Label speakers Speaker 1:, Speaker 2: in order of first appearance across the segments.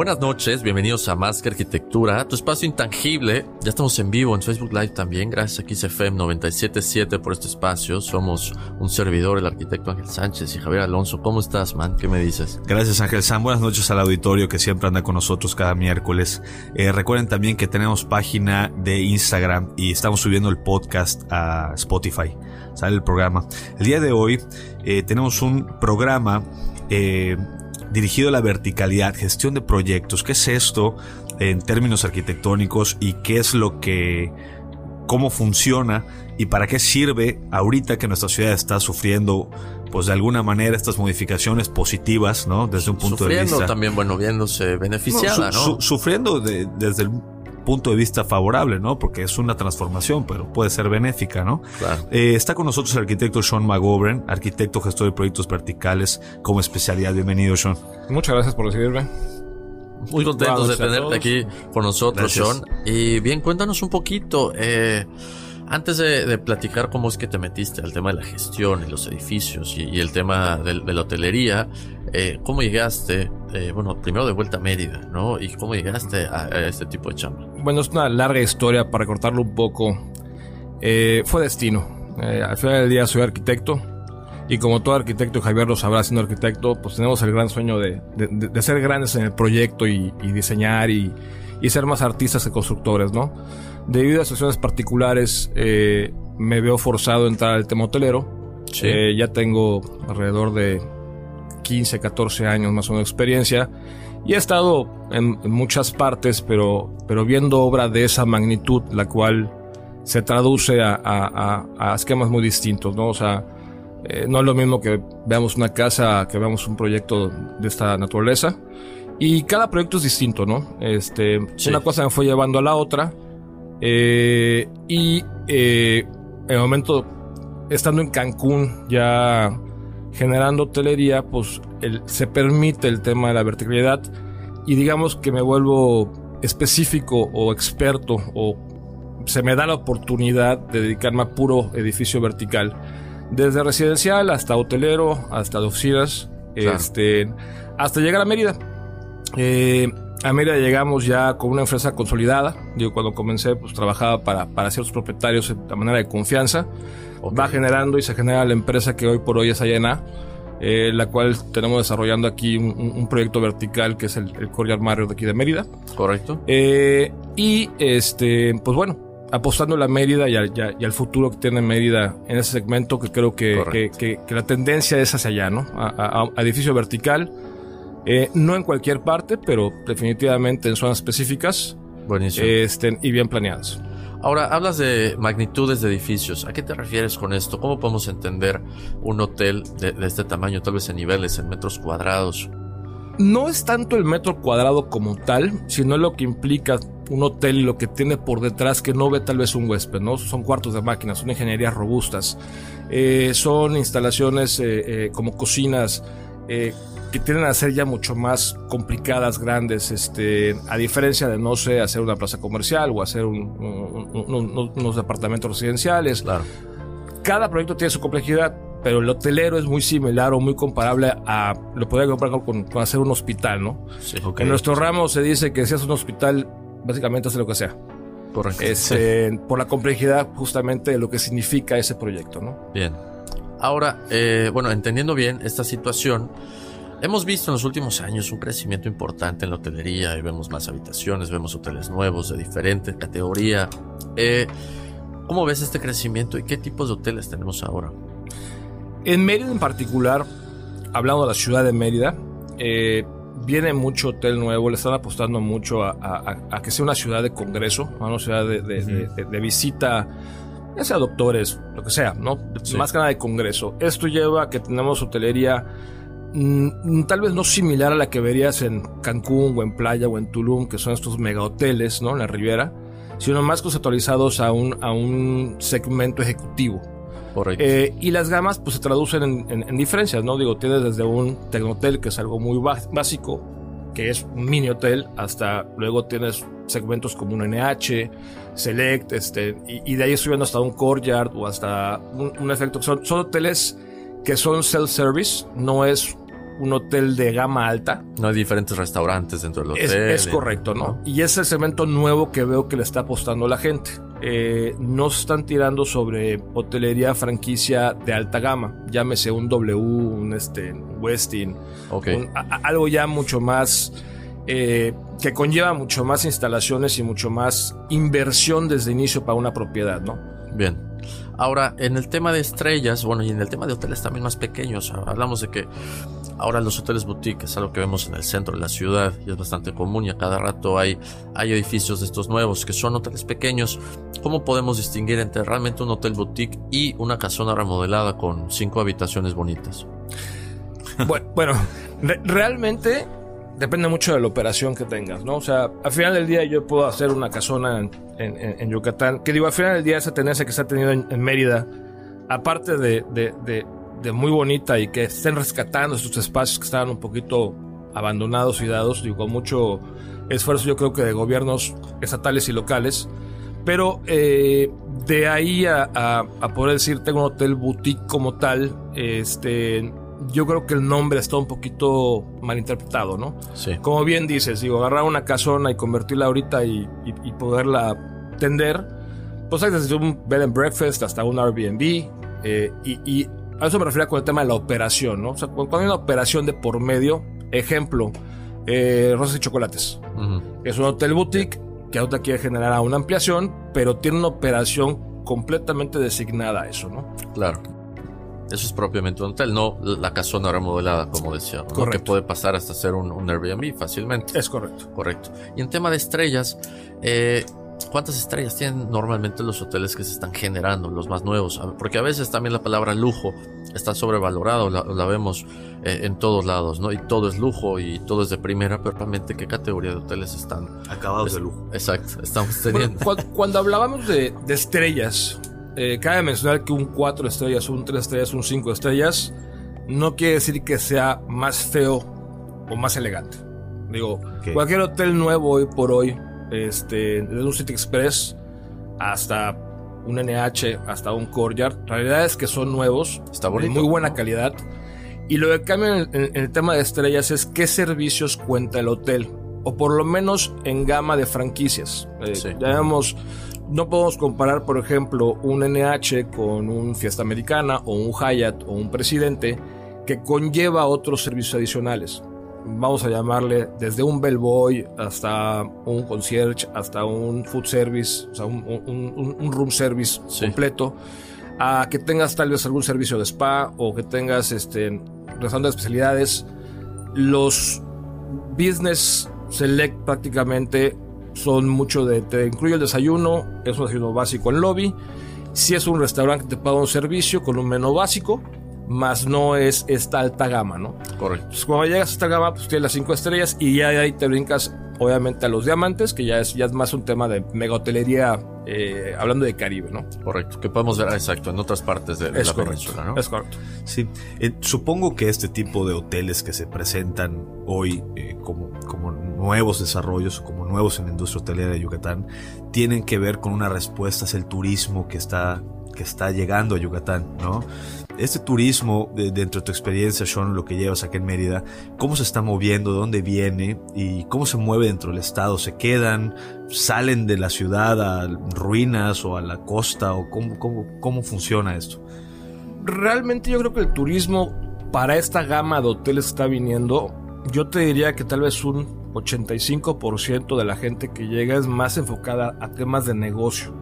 Speaker 1: Buenas noches, bienvenidos a Más que Arquitectura, tu espacio intangible. Ya estamos en vivo en Facebook Live también, gracias a XFM 977 por este espacio. Somos un servidor, el arquitecto Ángel Sánchez y Javier Alonso. ¿Cómo estás, man? ¿Qué me dices?
Speaker 2: Gracias, Ángel Sam. Buenas noches al auditorio que siempre anda con nosotros cada miércoles. Eh, recuerden también que tenemos página de Instagram y estamos subiendo el podcast a Spotify. Sale el programa. El día de hoy eh, tenemos un programa eh, dirigido a la verticalidad, gestión de proyectos. ¿Qué es esto en términos arquitectónicos y qué es lo que, cómo funciona y para qué sirve ahorita que nuestra ciudad está sufriendo, pues de alguna manera estas modificaciones positivas, ¿no? Desde un punto de vista.
Speaker 1: también, bueno, viéndose beneficiada, ¿no?
Speaker 2: sufriendo desde el punto de vista favorable, ¿no? Porque es una transformación, pero puede ser benéfica, ¿no?
Speaker 1: Claro.
Speaker 2: Eh, está con nosotros el arquitecto Sean McGovern, arquitecto gestor de proyectos verticales como especialidad. Bienvenido, Sean.
Speaker 3: Muchas gracias por recibirme.
Speaker 1: Muy contentos de tenerte aquí con nosotros,
Speaker 2: Gracias.
Speaker 1: Sean. Y bien, cuéntanos un poquito, eh, antes de, de platicar cómo es que te metiste al tema de la gestión y los edificios y, y el tema del- de, la hotelería, eh, ¿cómo llegaste, eh, bueno, primero de vuelta a Mérida, ¿no? Y cómo llegaste a, a este tipo de chamba.
Speaker 3: Bueno, es una larga historia para cortarlo un poco. Eh, fue destino. Eh, al final del día soy arquitecto. Y como todo arquitecto, Javier lo sabrá siendo arquitecto, pues tenemos el gran sueño de, de- de- de ser grandes en el proyecto y, y diseñar y, y ser más artistas que constructores, ¿no? Debido a situaciones particulares, eh, me veo forzado a entrar al tema hotelero.
Speaker 1: Sí.
Speaker 3: Eh, ya tengo alrededor de 15, 14 años más o menos de experiencia. Y he estado en, en muchas partes, pero, pero viendo obra de esa magnitud, la cual se traduce a, a- a- a esquemas muy distintos, ¿no? O sea, eh, no es lo mismo que veamos una casa que veamos un proyecto de esta naturaleza. Y cada proyecto es distinto, ¿no? Este,
Speaker 1: Sí.
Speaker 3: Una cosa me fue llevando a la otra. Eh, y eh, en el momento, estando en Cancún, ya generando hotelería, pues el- se permite el tema de la verticalidad y digamos que me vuelvo específico o experto o se me da la oportunidad de dedicarme a puro edificio vertical, desde residencial hasta hotelero, hasta de oficinas,
Speaker 1: Claro.
Speaker 3: este, hasta llegar a Mérida. Eh, a Mérida llegamos ya con una empresa consolidada. Digo, cuando comencé, pues trabajaba para, para ciertos propietarios de manera de confianza. Va generando y se genera la empresa que hoy por hoy es Ayana, eh, la cual tenemos desarrollando aquí un, proyecto vertical que es el, el Courtyard Marriott de aquí de Mérida.
Speaker 1: ¿Correcto?
Speaker 3: Eh, y este, pues bueno, apostando a la Mérida y al, y futuro que tiene Mérida en ese segmento, que creo que, que,
Speaker 1: Correcto.
Speaker 3: que- que la tendencia es hacia allá, ¿no? A, a- a edificio vertical. Eh, no en cualquier parte, pero definitivamente en zonas específicas
Speaker 1: Buenísimo.
Speaker 3: este, y bien planeadas.
Speaker 1: Ahora, hablas de magnitudes de edificios. ¿A qué te refieres con esto? ¿Cómo podemos entender un hotel de, de este tamaño, tal vez en niveles, en metros cuadrados?
Speaker 3: No es tanto el metro cuadrado como tal, sino lo que implica un hotel y lo que tiene por detrás que no ve tal vez un huésped, ¿no? Son cuartos de máquinas, son ingenierías robustas, eh, son instalaciones eh, eh, como cocinas eh, que tienden a ser ya mucho más complicadas, grandes, este, a diferencia de, no sé, hacer una plaza comercial o hacer un- un- un- un- unos departamentos residenciales
Speaker 1: Claro.
Speaker 3: cada proyecto tiene su complejidad, pero el hotelero es muy similar o muy comparable a, lo podría comparar con, con hacer un hospital, ¿no?
Speaker 1: Sí.
Speaker 3: En nuestro ramo se dice que si es un hospital, básicamente hace lo que sea.
Speaker 1: Correcto. Sí.
Speaker 3: Este, Por la complejidad justamente de lo que significa ese proyecto, ¿no?
Speaker 1: Bien. Ahora, eh, bueno, entendiendo bien esta situación, hemos visto en los últimos años un crecimiento importante en la hotelería y vemos más habitaciones, vemos hoteles nuevos de diferente categoría. Eh, ¿Cómo ves este crecimiento y qué tipos de hoteles tenemos ahora?
Speaker 3: En Mérida en particular, hablando de la ciudad de Mérida, eh, viene mucho hotel nuevo, le están apostando mucho a, que sea una ciudad de congreso, una ciudad de, visita, ya sea doctores, lo que sea, ¿no? Más que nada de congreso. Esto lleva a que tenemos hotelería mm, tal vez no similar a la que verías en Cancún o en Playa o en Tulum, que son estos mega hoteles, ¿no? En la Riviera, sino más conceptualizados a un, a un segmento ejecutivo. Eh, y las gamas pues se traducen en, diferencias, ¿no? Digo, tienes desde un tecnotel que es algo muy básico, que es un mini hotel, hasta luego tienes segmentos como un NH, Select, este, y, de ahí subiendo hasta un Courtyard o hasta un, efecto. Son, son hoteles que son self-service, no es un hotel de gama alta.
Speaker 1: No hay diferentes restaurantes dentro del
Speaker 3: hotel. Es, correcto, ¿no? Y es el segmento nuevo que veo que le está apostando la gente. Eh, no están tirando sobre hotelería franquicia de alta gama, llámese un W, un este, Westin, algo ya mucho más eh, que conlleva mucho más instalaciones y mucho más inversión desde inicio para una propiedad, ¿no?
Speaker 1: Bien. Ahora, en el tema de estrellas, bueno, y en el tema de hoteles también más pequeños, hablamos de que ahora los hoteles boutique es algo que vemos en el centro de la ciudad y es bastante común y a cada rato hay, hay edificios de estos nuevos que son hoteles pequeños. ¿Cómo podemos distinguir entre realmente un hotel boutique y una casona remodelada con cinco habitaciones bonitas?
Speaker 3: Bueno, realmente depende mucho de la operación que tengas, ¿no? O sea, al final del día yo puedo hacer una casona en, Yucatán, que digo, al final del día esa tendencia que se ha tenido en, Mérida, aparte de, de, muy bonita y que estén rescatando estos espacios que estaban un poquito abandonados y dados, digo, con mucho esfuerzo yo creo que de gobiernos estatales y locales, pero eh, de ahí a, a, poder decir tengo un hotel boutique como tal, este yo creo que el nombre está un poquito mal interpretado, ¿no?
Speaker 1: Sí.
Speaker 3: Como bien dices, digo, agarrar una casona y convertirla ahorita y, poderla tender, pues hay desde un bed and breakfast hasta un Airbnb, eh, y, a eso me refiero con el tema de la operación, ¿no? O sea, cuando hay una operación de por medio, ejemplo, eh, Rosas y Chocolates, es un hotel boutique que ahorita quiere generar una ampliación, pero tiene una operación completamente designada a eso, ¿no?
Speaker 1: Claro. Eso es propiamente un hotel, no la casona remodelada, como decía. Correcto. Que puede pasar hasta ser un, un, Airbnb fácilmente.
Speaker 3: Es correcto.
Speaker 1: Correcto. Y en tema de estrellas, eh, ¿cuántas estrellas tienen normalmente los hoteles que se están generando, los más nuevos? Porque a veces también la palabra lujo está sobrevalorada, la, la vemos eh, en todos lados, ¿no? Y todo es lujo y todo es de primera, pero realmente qué categoría de hoteles están...
Speaker 2: Acabados de lujo.
Speaker 1: Exacto, estamos teniendo.
Speaker 3: cuando, hablábamos de, de estrellas, eh, cabe mencionar que un 4 estrellas, un 3 estrellas, un 5 estrellas no quiere decir que sea más feo o más elegante. Digo, cualquier hotel nuevo hoy por hoy, este, desde un City Express hasta un NH, hasta un Courtyard, la realidad es que son nuevos,
Speaker 1: Está de
Speaker 3: muy buena calidad. Y lo que cambia en, el tema de estrellas es qué servicios cuenta el hotel, o por lo menos en gama de franquicias. Eh, ya vemos no podemos comparar, por ejemplo, un NH con un Fiesta Americana o un Hyatt o un Presidente que conlleva otros servicios adicionales. Vamos a llamarle desde un bellboy hasta un concierge, hasta un food service, o sea, un, room service completo, a que tengas tal vez algún servicio de spa o que tengas este, restaurante de especialidades. Los business select prácticamente son mucho de, te incluye el desayuno, es un desayuno básico en lobby. Si es un restaurante que te paga un servicio con un menú básico, más no es esta alta gama, ¿no?
Speaker 1: Correcto.
Speaker 3: cuando llegas a esta gama, pues tienes las cinco estrellas y ya ahí te brincas, obviamente, a los diamantes, que ya es, ya es más un tema de mega hotelería, eh, hablando de Caribe, ¿no?
Speaker 1: Correcto, que podemos ver, exacto, en otras partes de, la península, ¿no?
Speaker 3: Es correcto.
Speaker 2: Sí, eh, supongo que este tipo de hoteles que se presentan hoy eh, como, como nuevos desarrollos, como nuevos en la industria hotelera de Yucatán, tienen que ver con una respuesta hacia el turismo que está, que está llegando a Yucatán, ¿no? Este turismo, dentro de tu experiencia, Sean, lo que llevas aquí en Mérida, ¿cómo se está moviendo? ¿De dónde viene? ¿Y cómo se mueve dentro del estado? ¿Se quedan? ¿Salen de la ciudad a ruinas o a la costa? ¿O cómo, cómo, cómo funciona esto?
Speaker 3: realmente yo creo que el turismo para esta gama de hoteles está viniendo, yo te diría que tal vez un 85% de la gente que llega es más enfocada a temas de negocio,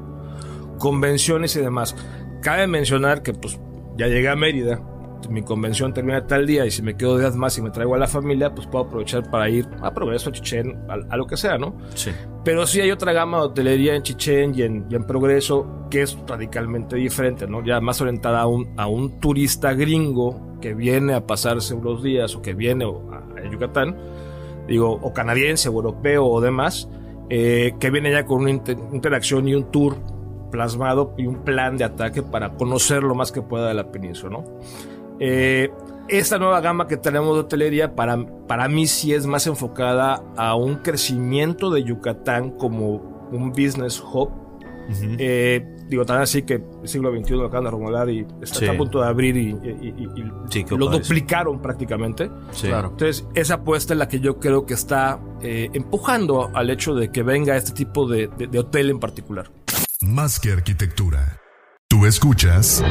Speaker 3: convenciones y demás. Cabe mencionar que pues ya llegué a Mérida, mi convención termina tal día y si me quedo días más y me traigo a la familia, pues puedo aprovechar para ir a Progreso, a Chichén, a, lo que sea, ¿no?
Speaker 2: Sí.
Speaker 3: Pero sí hay otra gama de hotelería en Chichén y en, en Progreso que es radicalmente diferente, ¿no? Ya más orientada a un, a un turista gringo que viene a pasarse unos días o que viene a, Yucatán, digo, o canadiense o europeo o demás, eh, que viene ya con una interacción y un tour plasmado y un plan de ataque para conocer lo más que pueda de la península, ¿no? Eh, esta nueva gama que tenemos de hotelería para, para mí sí es más enfocada a un crecimiento de Yucatán como un business hub. Eh, digo, tan así que el siglo XXI lo acaban de remodelar y está, a punto de abrir y, lo duplicaron prácticamente. Entonces, esa apuesta es la que yo creo que está eh, empujando al hecho de que venga este tipo de hotel en particular.
Speaker 4: Más que arquitectura. Tú escuchas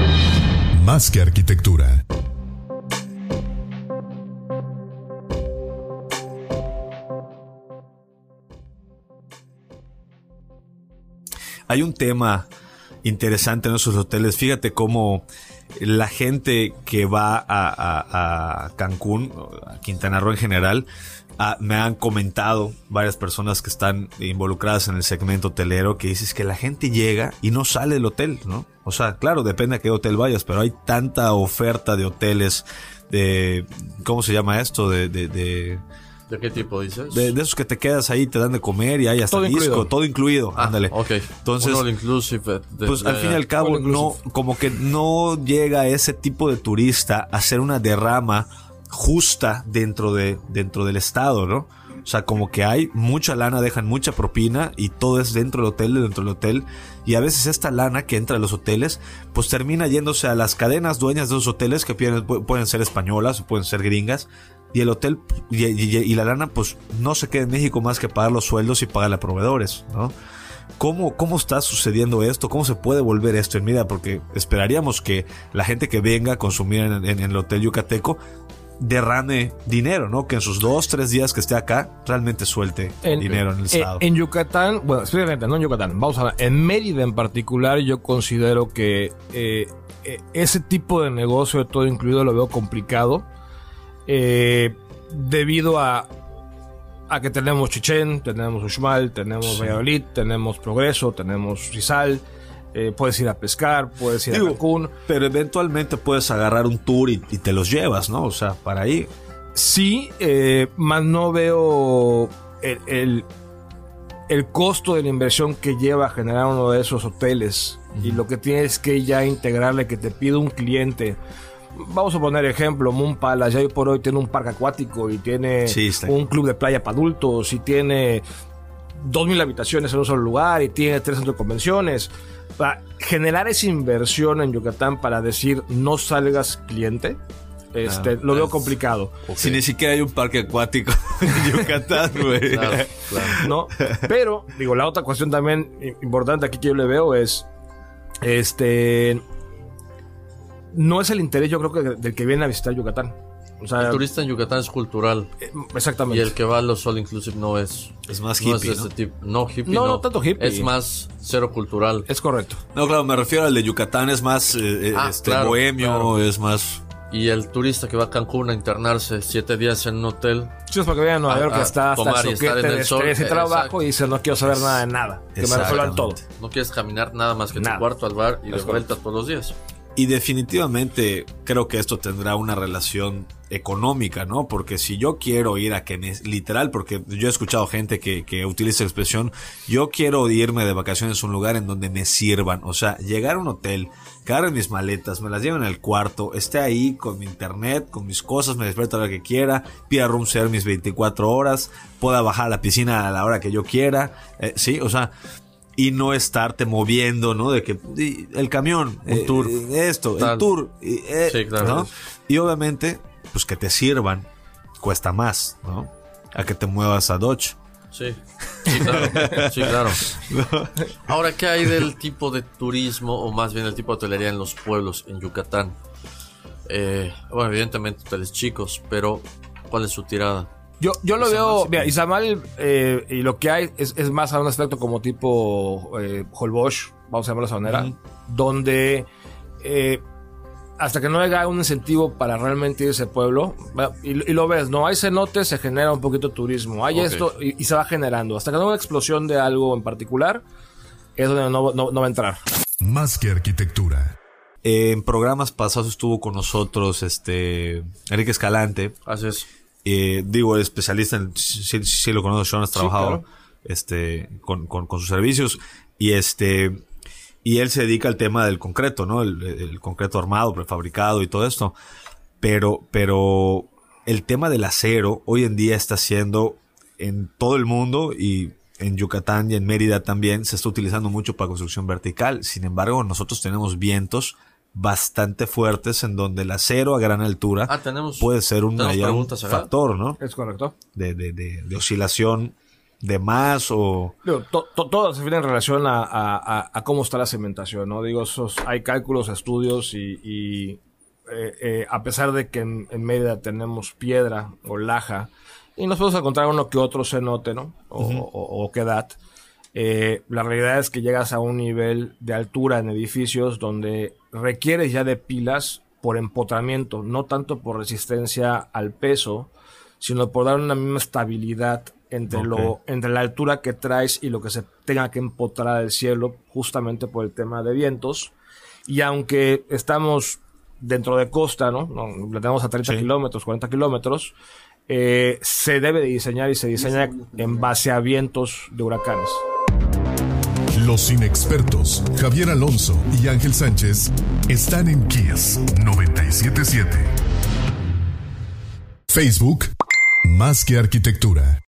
Speaker 4: Más que arquitectura.
Speaker 2: Hay un tema interesante en esos hoteles. Fíjate cómo la gente que va a, Cancún, a Quintana Roo en general, ah, me han comentado varias personas que están involucradas en el segmento hotelero que dices que la gente llega y no sale del hotel, ¿no? O sea, claro, depende a qué hotel vayas, pero hay tanta oferta de hoteles de, ¿cómo se llama esto? de, de
Speaker 1: ¿De qué tipo dices?
Speaker 2: De, esos que te quedas ahí, te dan de comer y hay hasta todo disco, incluido. todo incluido. Ah, ándale.
Speaker 1: Ok. Entonces, inclusive.
Speaker 2: pues al fin y al cabo, no, como que no llega ese tipo de turista a hacer una derrama justa dentro de, dentro del estado, ¿no? O sea, como que hay mucha lana, dejan mucha propina y todo es dentro del hotel, dentro del hotel. Y a veces esta lana que entra a los hoteles, pues termina yéndose a las cadenas dueñas de los hoteles que pueden ser españolas o pueden ser gringas y el hotel y, la lana pues no se queda en México más que pagar los sueldos y pagar a proveedores, ¿no? ¿Cómo, ¿Cómo está sucediendo esto? ¿Cómo se puede volver esto en vida? Porque esperaríamos que la gente que venga a consumir en, el hotel yucateco derrame dinero, ¿no? Que en sus dos, tres días que esté acá realmente suelte dinero en el estado.
Speaker 3: En, Yucatán, bueno, específicamente no en Yucatán, vamos a ver, en Mérida en particular yo considero que eh, eh, ese tipo de negocio de todo incluido lo veo complicado eh, debido a, a que tenemos Chichén, tenemos Uxmal, tenemos Valladolid, tenemos Progreso, tenemos Rizal. Eh, puedes ir a pescar, puedes ir a Cancún.
Speaker 2: Pero eventualmente puedes agarrar un tour y, te los llevas, ¿no? O sea, para ahí.
Speaker 3: Sí, eh, más no veo el, el, costo de la inversión que lleva a generar uno de esos hoteles. Y lo que tienes que ya integrarle, que te pide un cliente vamos a poner ejemplo, Moon Palace ya hoy por hoy tiene un parque acuático y tiene un club de playa para adultos y tiene 2.000 habitaciones en un solo lugar y tiene tres centros de convenciones. Para generar esa inversión en Yucatán para decir no salgas cliente, este, lo veo complicado.
Speaker 2: Si ni siquiera hay un parque acuático en Yucatán, güey.
Speaker 3: ¿No? Pero, digo, la otra cuestión también importante aquí que yo le veo es, este, no es el interés, yo creo que del que viene a visitar Yucatán.
Speaker 1: El turista en Yucatán es cultural.
Speaker 3: Eh, exactamente.
Speaker 1: Y el que va a los All Inclusive no es.
Speaker 2: Es más hippie.
Speaker 1: No, Tipo. no hippie.
Speaker 3: No, no, tanto hippie.
Speaker 1: Es más cero cultural.
Speaker 3: Es correcto.
Speaker 2: No, claro, me refiero al de Yucatán, es más eh, eh, ah, este, bohemio, es más.
Speaker 1: Y el turista que va a Cancún a internarse siete días en un hotel.
Speaker 3: Sí, es para que vean Nueva York que está hasta el soquete de estrés y trabajo y dice no quiero saber nada de nada. Que me resuelvan todo.
Speaker 1: No quieres caminar nada más que tu cuarto al bar y de vuelta todos los días.
Speaker 2: Y definitivamente creo que esto tendrá una relación económica, ¿no? Porque si yo quiero ir a que, literal, porque yo he escuchado gente que, que utiliza la expresión, yo quiero irme de vacaciones a un lugar en donde me sirvan, o sea, llegar a un hotel, en mis maletas, me las lleven al cuarto, esté ahí con mi internet, con mis cosas, me despierto a la que quiera, pida room service mis 24 horas, pueda bajar a la piscina a la hora que yo quiera, eh, sí, o sea, y no estarte moviendo, ¿no? De que el camión, un tour, eh, esto, el tour, eh, sí, claro. ¿no? Y obviamente, pues que te sirvan cuesta más, ¿no? A que te muevas a Dodge.
Speaker 1: Sí, sí, claro. Sí, claro. Ahora, ¿qué hay del tipo de turismo o más bien el tipo de hotelería en los pueblos en Yucatán? Eh, bueno, evidentemente hoteles chicos, pero ¿cuál es su tirada?
Speaker 3: Yo, yo lo veo, mira, Izamal eh, y lo que hay es, es, más a un aspecto como tipo eh, Holbosch, vamos a llamarlo de esa manera, donde eh, hasta que no haya un incentivo para realmente ir a ese pueblo, y, lo ves, no hay cenotes, se genera un poquito de turismo, hay esto y, se va generando. Hasta que no haya una explosión de algo en particular, es donde no, no, no va a entrar.
Speaker 4: Más que arquitectura.
Speaker 2: En programas pasados estuvo con nosotros este Enrique Escalante.
Speaker 1: Así es.
Speaker 2: Eh, digo, especialista en, si, lo conozco, Sean has trabajado este, con, con, sus servicios. Y este, y él se dedica al tema del concreto, ¿no? El, concreto armado, prefabricado y todo esto. Pero, pero el tema del acero hoy en día está siendo en todo el mundo y en Yucatán y en Mérida también se está utilizando mucho para construcción vertical. Sin embargo, nosotros tenemos vientos bastante fuertes en donde el acero a gran altura
Speaker 1: ah,
Speaker 2: puede ser un, factor, ¿no?
Speaker 3: Es correcto.
Speaker 2: De, de, de, oscilación de más o...
Speaker 3: todo se viene en relación a, cómo está la cementación, ¿no? Digo, hay cálculos, estudios y, eh, eh, a pesar de que en, en Mérida tenemos piedra o laja y nos podemos encontrar uno que otro cenote, ¿no? O, o, que edad. Eh, la realidad es que llegas a un nivel de altura en edificios donde requieres ya de pilas por empotramiento, no tanto por resistencia al peso, sino por dar una misma estabilidad entre, lo, entre la altura que traes y lo que se tenga que empotrar del cielo, justamente por el tema de vientos. Y aunque estamos dentro de costa, ¿no? La tenemos a 30 kilómetros, 40 kilómetros, eh, se debe de diseñar y se diseña en base a vientos de huracanes.
Speaker 4: Los inexpertos Javier Alonso y Ángel Sánchez están en Kies 977. Facebook Más que Arquitectura.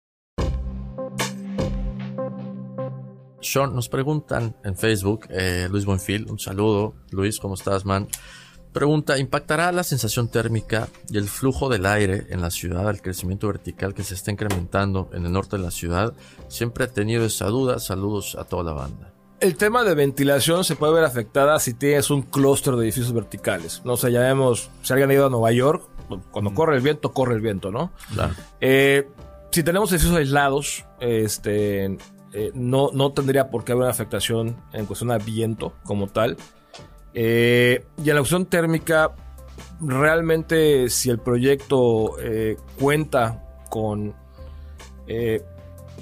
Speaker 1: Sean, nos preguntan en Facebook, eh, Luis Buenfil, un saludo. Luis, ¿cómo estás, man? Pregunta, ¿impactará la sensación térmica y el flujo del aire en la ciudad al crecimiento vertical que se está incrementando en el norte de la ciudad? Siempre he tenido esa duda. Saludos a toda la banda.
Speaker 3: El tema de ventilación se puede ver afectada si tienes un clúster de edificios verticales. No sé, ya vemos, si alguien ha ido a Nueva York, cuando corre el viento, corre el viento, ¿no?
Speaker 1: Claro.
Speaker 3: Eh, si tenemos edificios aislados, este, eh, no, no tendría por qué haber una afectación en cuestión de viento como tal. Eh, y en la opción térmica, realmente si el proyecto eh, cuenta con eh,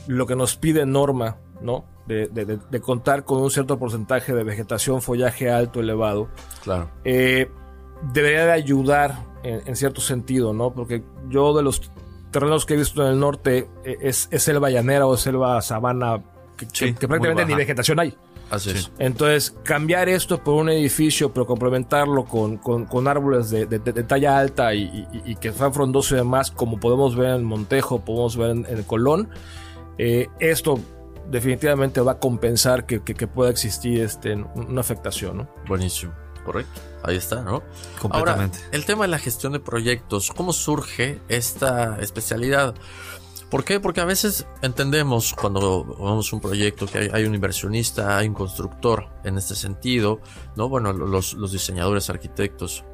Speaker 3: lo que nos pide norma, ¿no? De, contar con un cierto porcentaje de vegetación, follaje alto, elevado.
Speaker 1: Claro.
Speaker 3: debería de ayudar en, cierto sentido, ¿no? Porque yo de los terrenos que he visto en el norte es, selva llanera o selva sabana que prácticamente ni vegetación hay. Entonces, cambiar esto por un edificio, pero complementarlo con, con, árboles de, talla alta y, que sean frondosos y demás, como podemos ver en Montejo, podemos ver en, el Colón, eh, esto definitivamente va a compensar que, pueda existir este, una afectación. ¿no?
Speaker 1: Buenísimo. Correcto. Ahí está, ¿no?
Speaker 2: Completamente.
Speaker 1: Ahora, el tema de la gestión de proyectos, ¿cómo surge esta especialidad? ¿Por qué? Porque a veces entendemos cuando vamos a un proyecto que hay, un inversionista, hay un constructor en este sentido, ¿no? Bueno, los, diseñadores, arquitectos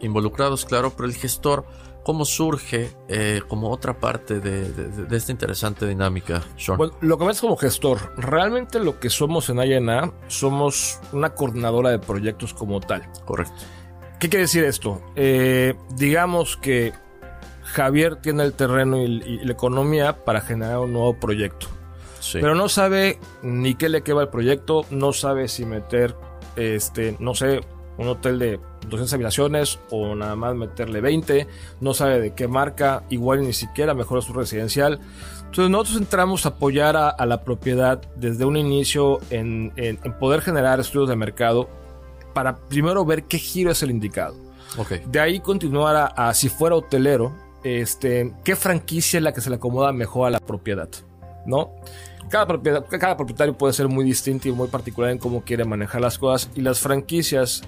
Speaker 1: involucrados, claro, pero el gestor, ¿cómo surge eh, como otra parte de, esta interesante dinámica, Sean?
Speaker 3: Bueno, lo que ves como gestor, realmente lo que somos en INA somos una coordinadora de proyectos como tal.
Speaker 1: Correcto.
Speaker 3: ¿Qué quiere decir esto? Eh, digamos que Javier tiene el terreno y, la economía para generar un nuevo proyecto. Pero no sabe ni qué le queda al proyecto, no sabe si meter, este, no sé, un hotel de 200 habitaciones o nada más meterle 20, no sabe de qué marca, igual ni siquiera mejora su residencial. Entonces nosotros entramos a apoyar a, la propiedad desde un inicio en, poder generar estudios de mercado para primero ver qué giro es el indicado. De ahí continuar a si fuera hotelero, este, qué franquicia es la que se le acomoda mejor a la propiedad, ¿no? Cada, propiedad, cada propietario puede ser muy distinto y muy particular en cómo quiere manejar las cosas y las franquicias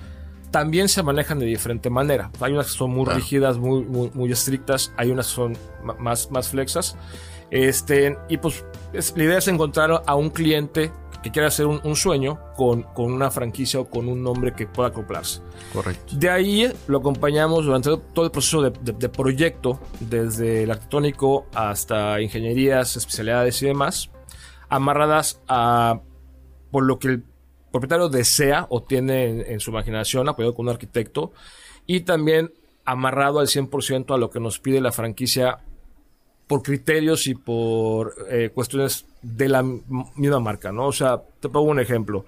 Speaker 3: también se manejan de diferente manera. Hay unas que son muy rígidas, muy, muy, estrictas, hay unas que son más, más flexas. Este, y pues la idea es encontrar a un cliente que quiere hacer un, sueño con, con, una franquicia o con un nombre que pueda acoplarse.
Speaker 1: Correcto.
Speaker 3: De ahí lo acompañamos durante todo el proceso de, de proyecto, desde el arquitectónico hasta ingenierías, especialidades y demás, amarradas a por lo que el propietario desea o tiene en, su imaginación, apoyado con un arquitecto, y también amarrado al 100% a lo que nos pide la franquicia por criterios y por eh, cuestiones de la misma marca, ¿no? O sea, te pongo un ejemplo.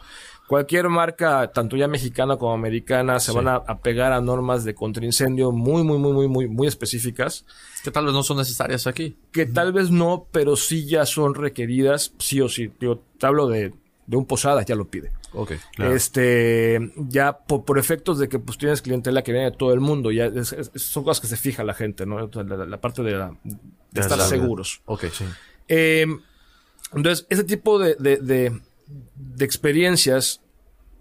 Speaker 3: Cualquier marca, tanto ya mexicana como americana, se van a, pegar a normas de contraincendio muy, muy, muy, muy, muy, muy específicas.
Speaker 1: Que tal vez no son necesarias aquí.
Speaker 3: Que tal vez no, pero sí ya son requeridas, sí o sí. Yo te hablo de de un posada ya lo pide.
Speaker 1: Ok,
Speaker 3: Este, ya por, efectos de que pues tienes clientela que viene de todo el mundo, ya son cosas que se fija la gente, ¿no? La, parte de, de estar seguros.
Speaker 1: Ok, sí.
Speaker 3: Em, entonces, ese tipo de, de, experiencias,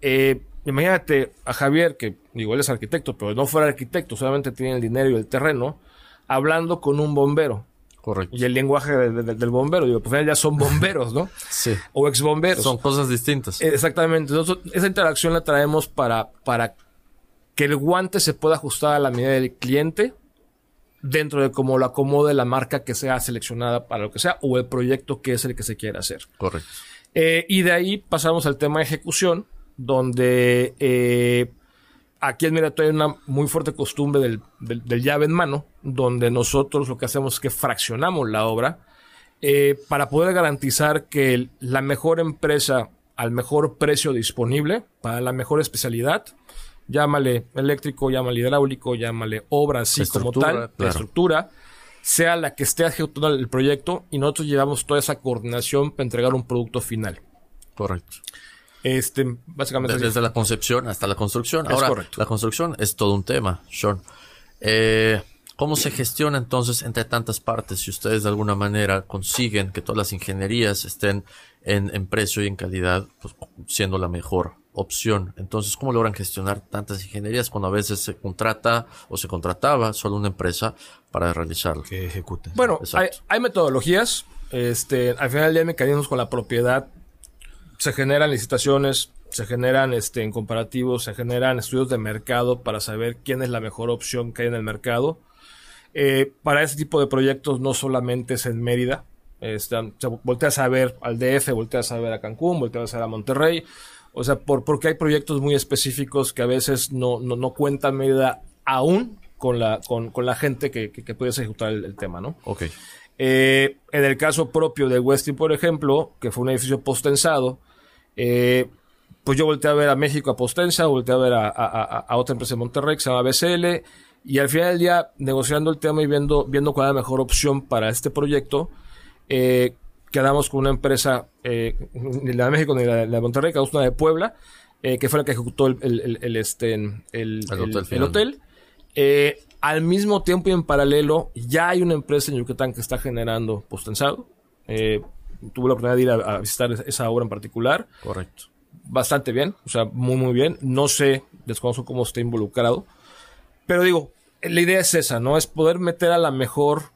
Speaker 3: eh, imagínate a Javier, que igual es arquitecto, pero no fuera arquitecto, solamente tiene el dinero y el terreno, hablando con un bombero.
Speaker 1: Correcto.
Speaker 3: Y el lenguaje del bombero, digo, pues ya son bomberos, ¿no?
Speaker 1: sí.
Speaker 3: O ex bomberos.
Speaker 1: Son cosas distintas.
Speaker 3: Exactamente. esa interacción la traemos para, para que el guante se pueda ajustar a la medida del cliente dentro de cómo lo acomode la marca que sea seleccionada para lo que sea o el proyecto que es el que se quiere hacer.
Speaker 1: Correcto.
Speaker 3: Eh, y de ahí pasamos al tema de ejecución, donde eh, aquí en Mirato hay una muy fuerte costumbre del, llave en mano, donde nosotros lo que hacemos es que fraccionamos la obra eh, para poder garantizar que la mejor empresa al mejor precio disponible para la mejor especialidad, llámale eléctrico, llámale hidráulico, llámale obra así como tal, la estructura, sea la que esté ejecutando el proyecto y nosotros llevamos toda esa coordinación para entregar un producto final.
Speaker 1: Correcto.
Speaker 3: Este, básicamente.
Speaker 1: Desde, la concepción hasta la construcción. Ahora, la construcción es todo un tema, Sean. Eh, ¿Cómo se gestiona entonces entre tantas partes si ustedes de alguna manera consiguen que todas las ingenierías estén en, precio y en calidad, pues, siendo la mejor opción? Entonces, ¿cómo logran gestionar tantas ingenierías cuando a veces se contrata o se contrataba solo una empresa para realizarlo?
Speaker 2: Que ejecute.
Speaker 3: Bueno, hay, metodologías. Este, al final del día mecanismos con la propiedad se generan licitaciones, se generan este, en comparativos, se generan estudios de mercado para saber quién es la mejor opción que hay en el mercado. Eh, para ese tipo de proyectos no solamente es en Mérida, este, se voltea a saber al DF, voltea a saber a Cancún, voltea a saber a Monterrey, o sea, por, porque hay proyectos muy específicos que a veces no, no, no cuentan Mérida aún con la, con, con la gente que, que, puede ejecutar el, el, tema, ¿no?
Speaker 1: Ok.
Speaker 3: Eh, en el caso propio de Westin, por ejemplo, que fue un edificio postensado, eh, pues yo volteé a ver a México a Postensa, volteé a ver a, otra empresa de Monterrey que se llama BCL, y al final del día, negociando el tema y viendo, viendo cuál era la mejor opción para este proyecto, eh, quedamos con una empresa, eh, ni la de México ni la de Monterrey, cada una de Puebla, eh, que fue la que ejecutó el, el, este, el, hotel. al mismo tiempo y en paralelo, ya hay una empresa en Yucatán que está generando postensado. Eh, tuve la oportunidad de ir a, visitar esa obra en particular.
Speaker 1: Correcto.
Speaker 3: Bastante bien, o sea, muy, muy bien. No sé, desconozco cómo está involucrado. Pero digo, la idea es esa, ¿no? Es poder meter a la mejor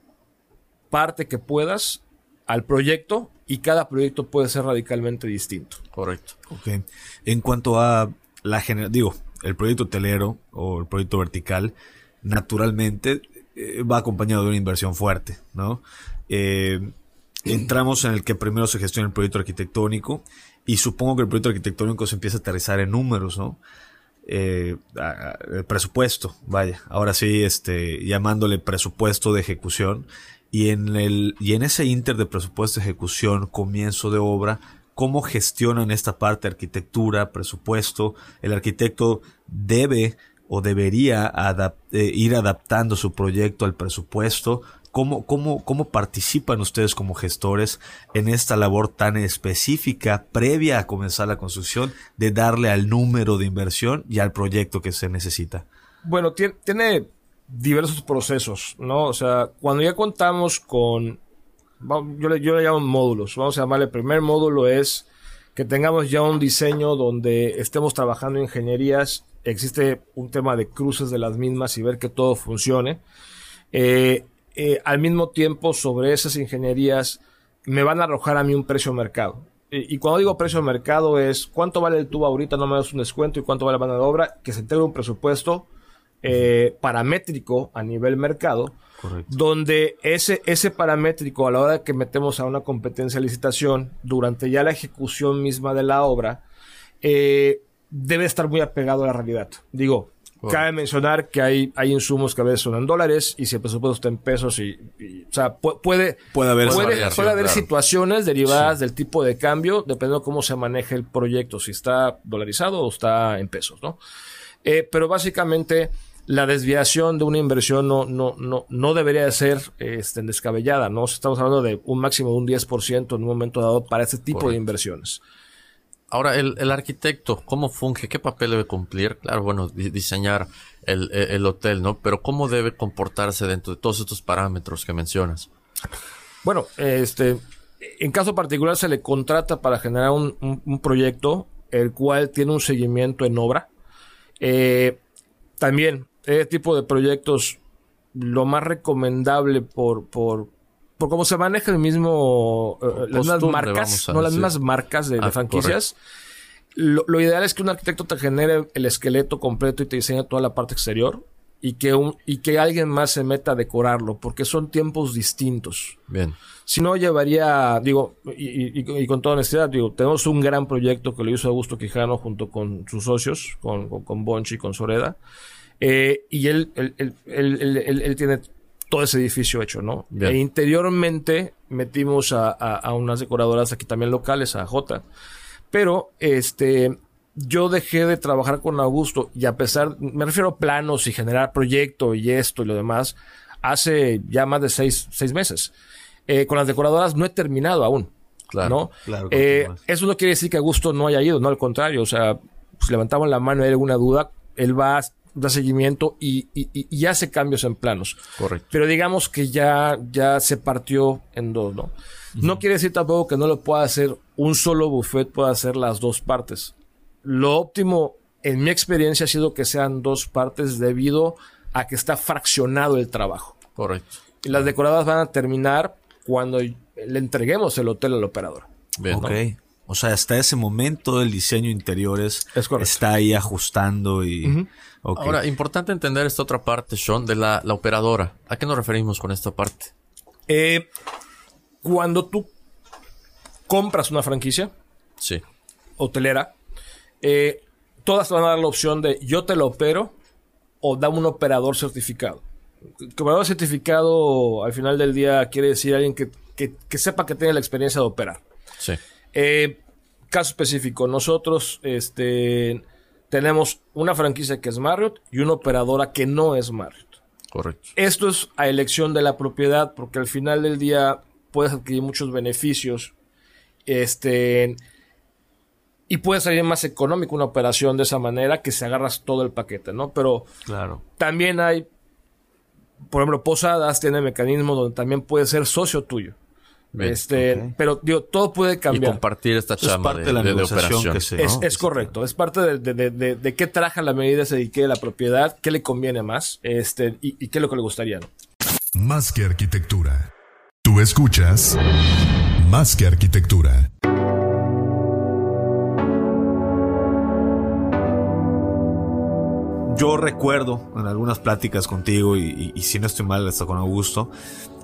Speaker 3: parte que puedas al proyecto y cada proyecto puede ser radicalmente distinto.
Speaker 1: Correcto.
Speaker 2: Ok. En cuanto a la generación, digo, el proyecto hotelero o el proyecto vertical, naturalmente eh, va acompañado de una inversión fuerte, ¿no? Eh, entramos en el que primero se gestiona el proyecto arquitectónico y supongo que el proyecto arquitectónico se empieza a aterrizar en números, ¿no? Eh, el presupuesto, vaya, ahora sí, este, llamándole presupuesto de ejecución y en el y en ese inter de presupuesto ejecución, comienzo de obra, cómo gestionan esta parte arquitectura, presupuesto, el arquitecto debe o debería eh, ir adaptando su proyecto al presupuesto ¿Cómo, cómo, ¿Cómo participan ustedes como gestores en esta labor tan específica previa a comenzar la construcción de darle al número de inversión y al proyecto que se necesita?
Speaker 3: Bueno, tiene, diversos procesos, ¿no? O sea, cuando ya contamos con, yo le, llamo módulos, vamos a llamarle, el primer módulo es que tengamos ya un diseño donde estemos trabajando ingenierías, existe un tema de cruces de las mismas y ver que todo funcione. Eh, eh, al mismo tiempo sobre esas ingenierías me van a arrojar a mí un precio mercado. Y, cuando digo precio de mercado es cuánto vale el tubo ahorita, no me das un descuento y cuánto vale la banda de obra, que se entregue un presupuesto eh, paramétrico a nivel mercado, donde ese, ese paramétrico a la hora de que metemos a una competencia de licitación, durante ya la ejecución misma de la obra, eh, debe estar muy apegado a la realidad. Digo, Cabe mencionar que hay, hay insumos que a veces son en dólares y si el presupuesto está en pesos y, o sea, puede, puede haber, puede, haber situaciones derivadas del tipo de cambio dependiendo de cómo se maneje el proyecto, si está dolarizado o está en pesos, ¿no? Eh, pero básicamente la desviación de una inversión no, no, no, no debería de ser este, descabellada, ¿no? Estamos hablando de un máximo de un 10% en un momento dado para este tipo de inversiones.
Speaker 1: Ahora, el, arquitecto, ¿cómo funge? ¿Qué papel debe cumplir? Claro, bueno, diseñar el, hotel, ¿no? Pero ¿cómo debe comportarse dentro de todos estos parámetros que mencionas?
Speaker 3: Bueno, este, en caso particular se le contrata para generar un, proyecto, el cual tiene un seguimiento en obra. Eh, también, este tipo de proyectos, lo más recomendable por, por, por cómo se maneja el mismo, eh, las mismas marcas, no las mismas marcas de, ah, franquicias. Lo, ideal es que un arquitecto te genere el esqueleto completo y te diseñe toda la parte exterior y que, un, y que alguien más se meta a decorarlo, porque son tiempos distintos.
Speaker 1: Bien.
Speaker 3: Si no, llevaría, digo, y, con toda honestidad, digo, tenemos un gran proyecto que lo hizo Augusto Quijano junto con sus socios, con, con, Bonchi y con Soreda. Eh, y él, él, él, él, tiene todo ese edificio hecho, ¿no? E interiormente metimos a, unas decoradoras aquí también locales, a J. Pero, este, yo dejé de trabajar con Augusto y a pesar, me refiero a planos y generar proyecto y esto y lo demás, hace ya más de seis, seis meses. Eh, con las decoradoras no he terminado aún. Claro, ¿no? claro. Eh, eso no quiere decir que Augusto no haya ido, no, al contrario. O sea, pues levantamos la mano y hay alguna duda, él va da seguimiento y, y, hace cambios en planos.
Speaker 1: Correcto.
Speaker 3: Pero digamos que ya, ya se partió en dos, ¿no? No quiere decir tampoco que no lo pueda hacer un solo buffet, pueda hacer las dos partes. Lo óptimo, en mi experiencia, ha sido que sean dos partes debido a que está fraccionado el trabajo.
Speaker 1: Correcto.
Speaker 3: Y las decoradas van a terminar cuando le entreguemos el hotel al operador.
Speaker 2: Bien, ok. O sea, hasta ese momento el diseño interiores está ahí ajustando y...
Speaker 1: Ahora, importante entender esta otra parte, Sean, de la, operadora. ¿A qué nos referimos con esta parte?
Speaker 3: Eh, cuando tú compras una franquicia
Speaker 1: sí.
Speaker 3: hotelera, eh, todas te van a dar la opción de yo te lo opero o da un operador certificado. El operador certificado al final del día quiere decir alguien que, que sepa que tiene la experiencia de operar.
Speaker 1: Sí.
Speaker 3: Eh, caso específico, nosotros este, tenemos una franquicia que es Marriott y una operadora que no es Marriott.
Speaker 1: Correcto.
Speaker 3: Esto es a elección de la propiedad porque al final del día puedes adquirir muchos beneficios. Este, y puede salir más económico una operación de esa manera que se agarras todo el paquete, ¿no? Pero
Speaker 1: claro.
Speaker 3: también hay, por ejemplo, Posadas tiene mecanismo donde también puede ser socio tuyo este, Pero digo, todo puede cambiar.
Speaker 1: Y compartir esta chama de, la operación.
Speaker 3: es, correcto. Es parte de, qué traja la medida se dedique la propiedad, qué le conviene más este, y, qué es lo que le gustaría.
Speaker 4: Más que arquitectura. Tú escuchas Más que arquitectura.
Speaker 2: Yo recuerdo en algunas pláticas contigo y, y si no estoy mal, hasta con Augusto,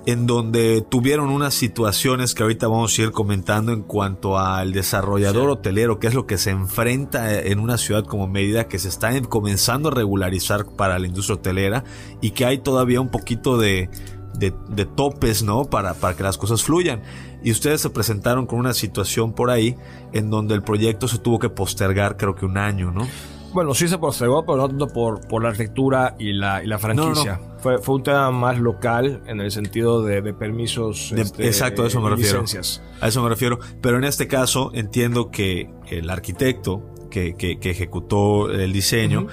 Speaker 2: en donde tuvieron unas situaciones que ahorita vamos a ir comentando en cuanto al desarrollador hotelero, que es lo que se enfrenta en una ciudad como Mérida, que se está comenzando a regularizar para la industria hotelera y que hay todavía un poquito de, de, topes, ¿no? Para, para que las cosas fluyan. Y ustedes se presentaron con una situación por ahí en donde el proyecto se tuvo que postergar creo que un año, ¿no?
Speaker 3: Bueno, sí se postergó, pero no tanto por, por la arquitectura y la, y la franquicia. Fue, fue un tema más local en el sentido de, de permisos.
Speaker 2: Este, exacto, a eso me refiero. A eso me refiero. Pero en este caso entiendo que el arquitecto que, que, que ejecutó el diseño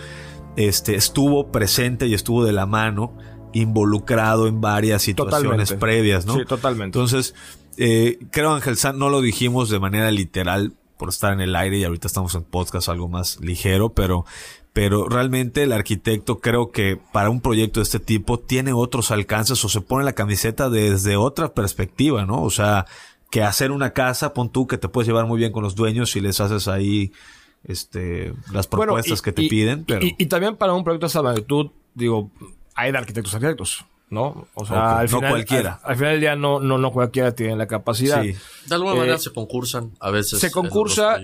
Speaker 2: este, estuvo presente y estuvo de la mano involucrado en varias situaciones previas, ¿no?
Speaker 3: Sí, totalmente.
Speaker 2: Entonces, eh, creo, Ángel San, no lo dijimos de manera literal, por estar en el aire y ahorita estamos en podcast algo más ligero, pero, pero realmente el arquitecto creo que para un proyecto de este tipo tiene otros alcances o se pone la camiseta desde otra perspectiva, ¿no? O sea, que hacer una casa, pon tú que te puedes llevar muy bien con los dueños y les haces ahí este, las propuestas que te piden. Pero...
Speaker 3: Y, también para un proyecto de esa magnitud, digo, hay de arquitectos arquitectos. ¿No? O sea, al final,
Speaker 2: cualquiera.
Speaker 3: Al, final del día no, no, no cualquiera tiene la capacidad. Sí.
Speaker 1: De alguna manera eh, se concursan a veces.
Speaker 3: Se concursa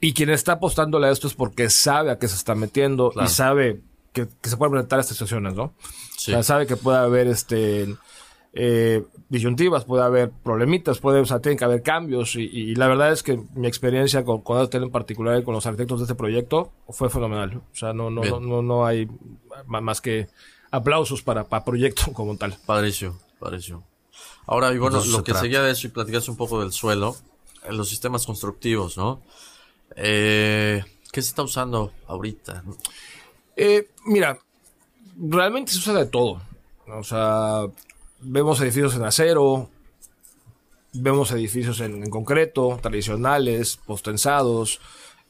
Speaker 3: y quien está apostándole a esto es porque sabe a qué se está metiendo y sabe que, se pueden presentar estas situaciones, ¿no? Sí. O sea, sabe que puede haber este eh, disyuntivas, puede haber problemitas, puede, o sea, tienen que haber cambios y, la verdad es que mi experiencia con, con en particular y con los arquitectos de este proyecto fue fenomenal. O sea, no, no, no, no, hay más que aplausos para, para proyecto como tal.
Speaker 1: Padrísimo, padrísimo. Ahora, y bueno, lo que seguía de eso y platicaste un poco del suelo, en los sistemas constructivos, ¿no? Eh, ¿Qué se está usando ahorita?
Speaker 3: Eh, mira, realmente se usa de todo. O sea, vemos edificios en acero, vemos edificios en, concreto, tradicionales, postensados,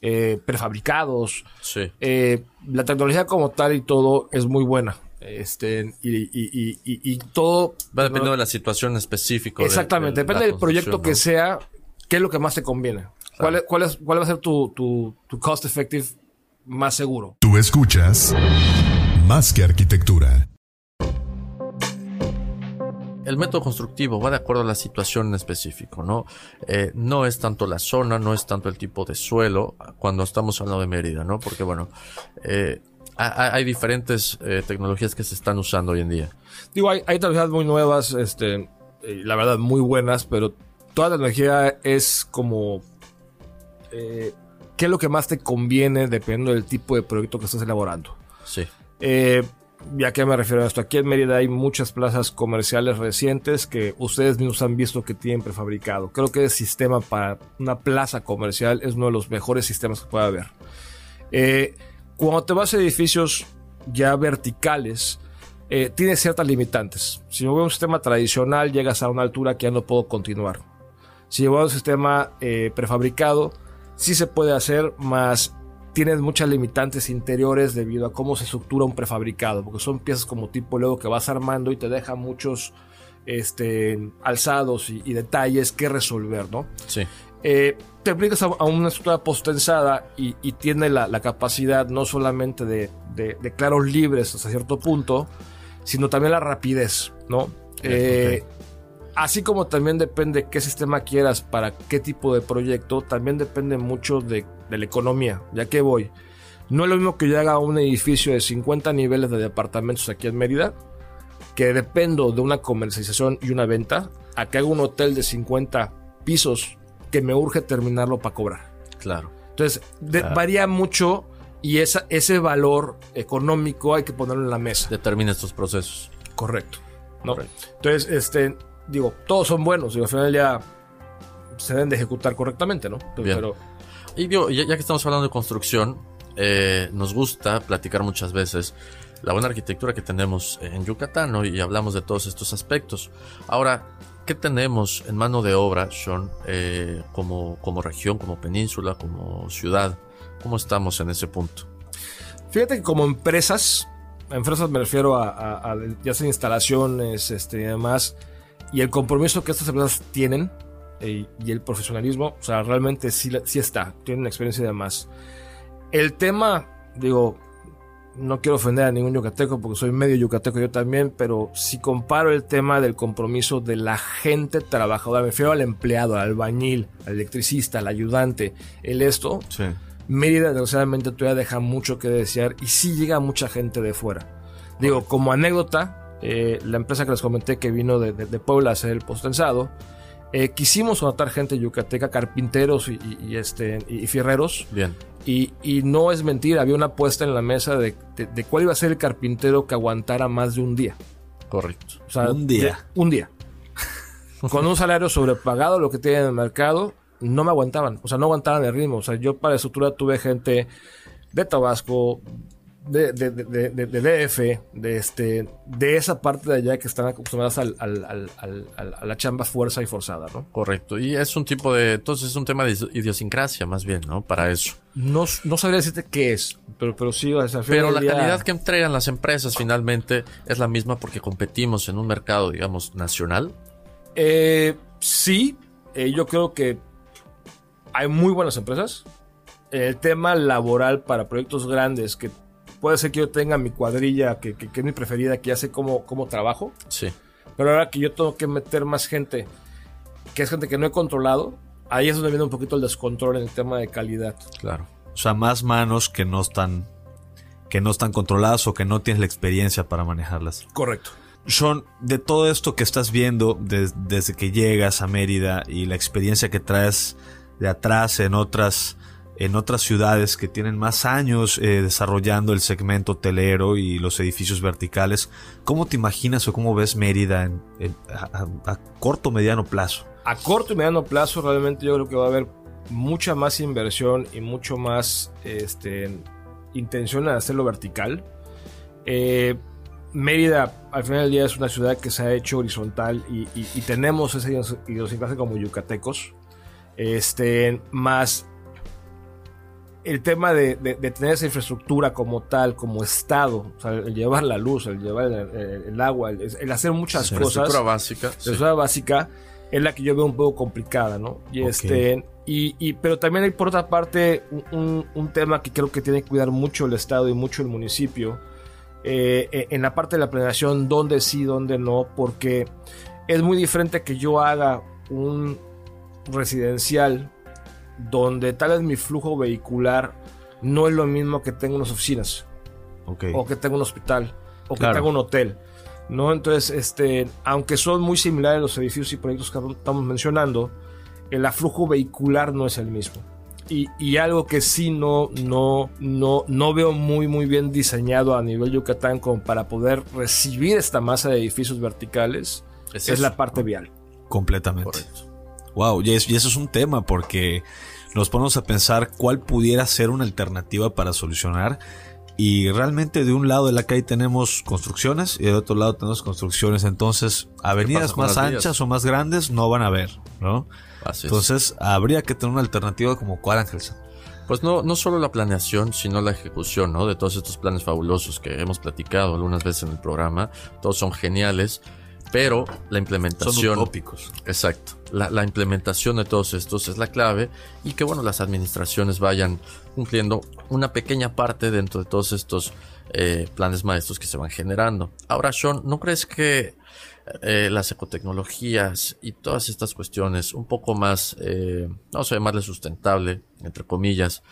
Speaker 3: eh, prefabricados.
Speaker 1: Sí.
Speaker 3: Eh, la tecnología como tal y todo es muy buena. Este, y, y, y, todo...
Speaker 1: Va dependiendo de la situación específica.
Speaker 3: Exactamente, depende del proyecto que sea, qué es lo que más te conviene. ¿Cuál, cuál, es, ¿Cuál va a ser tu, tu, tu cost effective más seguro?
Speaker 4: Tú escuchas más que arquitectura.
Speaker 1: El método constructivo va de acuerdo a la situación en específico, ¿no? Eh, no es tanto la zona, no es tanto el tipo de suelo cuando estamos hablando de Mérida, ¿no? Porque bueno, eh, hay diferentes eh, tecnologías que se están usando hoy en día.
Speaker 3: Digo, hay, hay tecnologías muy nuevas, este, la verdad muy buenas, pero toda tecnología es como eh, qué es lo que más te conviene dependiendo del tipo de proyecto que estás elaborando.
Speaker 1: Sí.
Speaker 3: Eh, ¿Ya que me refiero a esto? Aquí en Mérida hay muchas plazas comerciales recientes que ustedes mismos han visto que tienen prefabricado. Creo que el sistema para una plaza comercial es uno de los mejores sistemas que puede haber. Eh, cuando te vas a edificios ya verticales, eh, tiene ciertas limitantes. Si yo veo un sistema tradicional, llegas a una altura que ya no puedo continuar. Si llevo un sistema eh, prefabricado, sí se puede hacer, más tienes muchas limitantes interiores debido a cómo se estructura un prefabricado, porque son piezas como tipo Lego que vas armando y te deja muchos este, alzados y, detalles que resolver, ¿no?
Speaker 1: Sí.
Speaker 3: Eh, te aplicas a, una estructura postensada y, y tiene la, capacidad no solamente de, claros libres hasta cierto punto, sino también la rapidez, ¿no? Eh, así como también depende qué sistema quieras para qué tipo de proyecto, también depende mucho de, la economía. Ya que voy, no es lo mismo que yo haga un edificio de 50 niveles de departamentos aquí en Mérida, que dependo de una comercialización y una venta, a que haga un hotel de 50 pisos que me urge terminarlo para cobrar.
Speaker 1: Claro.
Speaker 3: Entonces, varía mucho y esa, ese valor económico hay que ponerlo en la mesa.
Speaker 1: Determina estos procesos.
Speaker 3: Correcto. ¿no? Entonces, este, digo, todos son buenos, y al final ya se deben de ejecutar correctamente, ¿no?
Speaker 1: Pero, y digo, ya, que estamos hablando de construcción, eh, nos gusta platicar muchas veces la buena arquitectura que tenemos en Yucatán, ¿no? Y hablamos de todos estos aspectos. Ahora, ¿qué tenemos en mano de obra, Sean, eh, como, como región, como península, como ciudad? ¿Cómo estamos en ese punto?
Speaker 3: Fíjate que como empresas, empresas me refiero a, ya instalaciones este, y demás, y el compromiso que estas empresas tienen eh, y el profesionalismo, o sea, realmente sí, sí está, tienen experiencia y demás. El tema, digo, no quiero ofender a ningún yucateco porque soy medio yucateco yo también, pero si comparo el tema del compromiso de la gente trabajadora, me refiero al empleado, al albañil, al electricista, al ayudante, el esto, sí. Mérida desgraciadamente todavía deja mucho que desear y sí llega mucha gente de fuera. Digo, como anécdota, eh, la empresa que les comenté que vino de, Puebla a hacer el postensado, eh, quisimos anotar gente yucateca, carpinteros y, este, y fierreros.
Speaker 1: Bien.
Speaker 3: Y, no es mentira, había una apuesta en la mesa de, cuál iba a ser el carpintero que aguantara más de un día.
Speaker 1: Correcto.
Speaker 3: O sea, un día. un día. Con un salario sobrepagado, lo que tienen en el mercado, no me aguantaban. O sea, no aguantaban el ritmo. O sea, yo para estructura tuve gente de Tabasco, de, de, de, de, DF, de, este, de esa parte de allá que están acostumbradas al, al, al, a la chamba fuerza y forzada, ¿no?
Speaker 1: Correcto. Y es un tipo de. Entonces es un tema de idiosincrasia, más bien, ¿no? Para eso.
Speaker 3: No, no sabría decirte qué es, pero, pero sí, o sea,
Speaker 1: Pero la calidad que entregan las empresas finalmente es la misma porque competimos en un mercado, digamos, nacional.
Speaker 3: Eh, sí, eh, yo creo que hay muy buenas empresas. El tema laboral para proyectos grandes, que puede ser que yo tenga mi cuadrilla, que, es mi preferida, que ya sé cómo, cómo trabajo.
Speaker 1: Sí.
Speaker 3: Pero ahora que yo tengo que meter más gente, que es gente que no he controlado, ahí es donde viene un poquito el descontrol en el tema de calidad.
Speaker 2: Claro. O sea, más manos que no están que no están controladas o que no tienes la experiencia para manejarlas.
Speaker 3: Correcto.
Speaker 2: Sean, de todo esto que estás viendo desde que llegas a Mérida y la experiencia que traes de atrás en otras, en otras ciudades que tienen más años eh, desarrollando el segmento hotelero y los edificios verticales, ¿cómo te imaginas o cómo ves Mérida a, corto o mediano plazo?
Speaker 3: A corto y mediano plazo realmente yo creo que va a haber mucha más inversión y mucho más este, intención de hacerlo vertical. Eh, Mérida, al final del día, es una ciudad que se ha hecho horizontal y, tenemos esa idiosincrasia como yucatecos. Este, más el tema de, tener esa infraestructura como tal, como Estado, el llevar la luz, el llevar el, agua, el, hacer muchas cosas. La
Speaker 1: estructura básica. La
Speaker 3: básica es la que yo veo un poco complicada, ¿no? Y este, y, pero también hay por otra parte un, tema que creo que tiene que cuidar mucho el Estado y mucho el municipio. Eh, en la parte de la planeación, dónde sí, dónde no, porque es muy diferente que yo haga un residencial donde tal vez mi flujo vehicular no es lo mismo que tengo unas oficinas. O que tengo un hospital. O que tengo un hotel. ¿no? Entonces, este, aunque son muy similares los edificios y proyectos que estamos mencionando, el aflujo vehicular no es el mismo. Y, algo que sí no, no, no, no veo muy, muy bien diseñado a nivel Yucatán como para poder recibir esta masa de edificios verticales es, la parte vial.
Speaker 2: Completamente. Wow, y, eso es un tema porque nos ponemos a pensar cuál pudiera ser una alternativa para solucionar y realmente de un lado de la calle tenemos construcciones y del otro lado tenemos construcciones. Entonces, avenidas más anchas o más grandes no van a haber, ¿no? Entonces, habría que tener una alternativa como cuál, Angelson.
Speaker 1: Pues no, no solo la planeación, sino la ejecución, ¿no? De todos estos planes fabulosos que hemos platicado algunas veces en el programa. Todos son geniales pero la implementación.
Speaker 2: Son utópicos.
Speaker 1: Exacto. La, implementación de todos estos es la clave y que, bueno, las administraciones vayan cumpliendo una pequeña parte dentro de todos estos eh, planes maestros que se van generando. Ahora, Sean, ¿no crees que eh, las ecotecnologías y todas estas cuestiones un poco más, eh, no sé, más sustentable, entre comillas,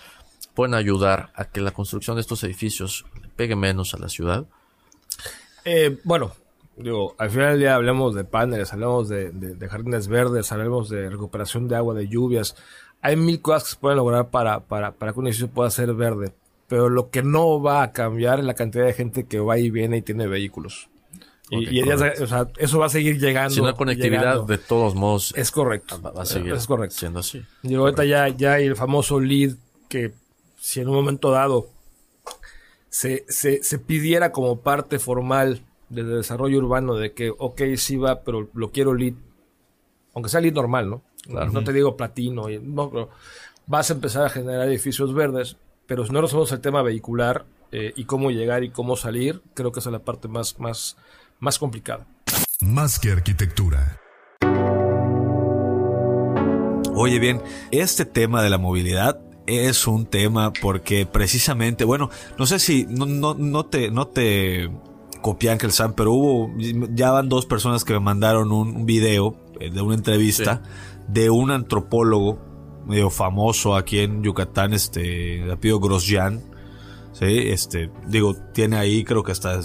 Speaker 1: pueden ayudar a que la construcción de estos edificios pegue menos a la ciudad?
Speaker 3: bueno, Digo, al final del día hablemos de paneles, hablemos de, jardines verdes, hablemos de recuperación de agua, de lluvias. Hay mil cosas que se pueden lograr para, para, para que un edificio pueda ser verde. Pero lo que no va a cambiar es la cantidad de gente que va y viene y tiene vehículos. y, eso va a seguir llegando.
Speaker 1: Si una conectividad de todos modos.
Speaker 3: Es correcto.
Speaker 1: Va, a seguir
Speaker 3: es correcto.
Speaker 1: siendo así.
Speaker 3: Y ahorita ya, ya hay el famoso lead que si en un momento dado se, se, se pidiera como parte formal de desarrollo urbano de que, ok, sí va, pero lo quiero lead, aunque sea lead normal, ¿no? No te digo platino, no, pero vas a empezar a generar edificios verdes, pero si no resolvemos el tema vehicular eh, y cómo llegar y cómo salir, creo que esa es la parte más, más, más complicada.
Speaker 4: Más que arquitectura.
Speaker 2: Oye bien, este tema de la movilidad es un tema porque precisamente, bueno, no sé si no, no, no te, no te copié Ángel Sam, pero hubo, ya van dos personas que me mandaron un video eh, de una entrevista de un antropólogo medio famoso aquí en Yucatán, este, de apellido Grosjean. Sí, este, digo, tiene ahí, creo que hasta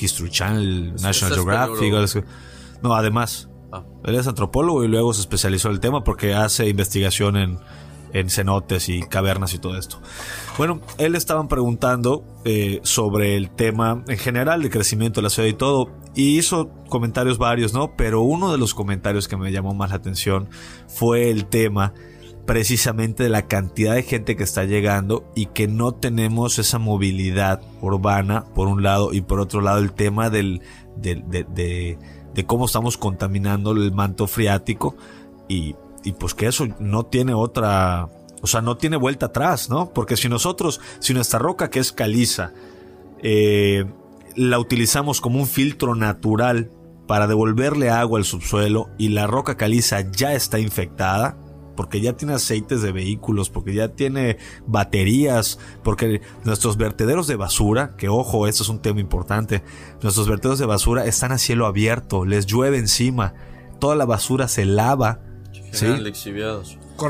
Speaker 2: History Channel, National Geographic. No, además, ah. él es antropólogo y luego se especializó en el tema porque hace investigación en, en cenotes y cavernas y todo esto. Bueno, él estaban preguntando eh, sobre el tema en general de crecimiento de la ciudad y todo, y hizo comentarios varios, ¿no? Pero uno de los comentarios que me llamó más la atención fue el tema precisamente de la cantidad de gente que está llegando y que no tenemos esa movilidad urbana por un lado y por otro lado el tema del, de, de cómo estamos contaminando el manto freático y y pues que eso no tiene otra, o sea, no tiene vuelta atrás, ¿no? Porque si nosotros, si nuestra roca que es caliza, eh, la utilizamos como un filtro natural para devolverle agua al subsuelo y la roca caliza ya está infectada, porque ya tiene aceites de vehículos, porque ya tiene baterías, porque nuestros vertederos de basura, que ojo, esto es un tema importante, nuestros vertederos de basura están a cielo abierto, les llueve encima, toda la basura se lava.
Speaker 1: ¿Sí?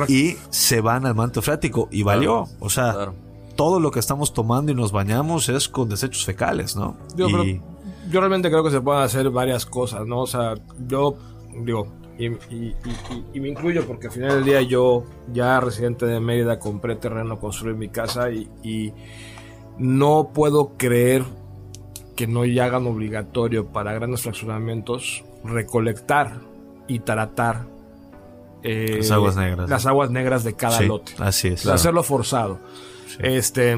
Speaker 2: Y se van al manto freático y valió. O sea, todo lo que estamos tomando y nos bañamos es con desechos fecales, ¿no?
Speaker 3: Yo, yo realmente creo que se pueden hacer varias cosas, ¿no? O sea, yo digo, y, me incluyo porque al final del día yo, ya residente de Mérida, compré terreno, construí mi casa y, no puedo creer que no hagan obligatorio para grandes fraccionamientos recolectar y tratar
Speaker 2: eh, las aguas negras.
Speaker 3: Las aguas negras de cada lote.
Speaker 2: Así es.
Speaker 3: Hacerlo forzado. Este,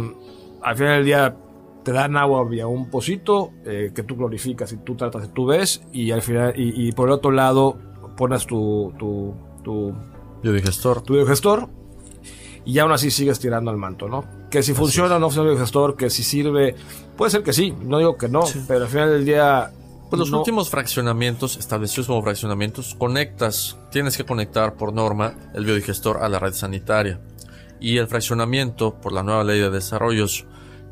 Speaker 3: al final del día te dan agua vía un pocito eh, que tú glorificas y tú tratas, tú ves y al final y, por el otro lado pones tu tu, tu
Speaker 1: biodigestor,
Speaker 3: tu biodigestor y aún así sigues tirando al manto, ¿no? Que si funciona o no funciona el biodigestor, que si sirve, puede ser que sí, no digo que no, pero al final del día
Speaker 1: pues los últimos fraccionamientos establecidos como fraccionamientos conectas, tienes que conectar por norma el biodigestor a la red sanitaria. Y el fraccionamiento, por la nueva ley de desarrollos,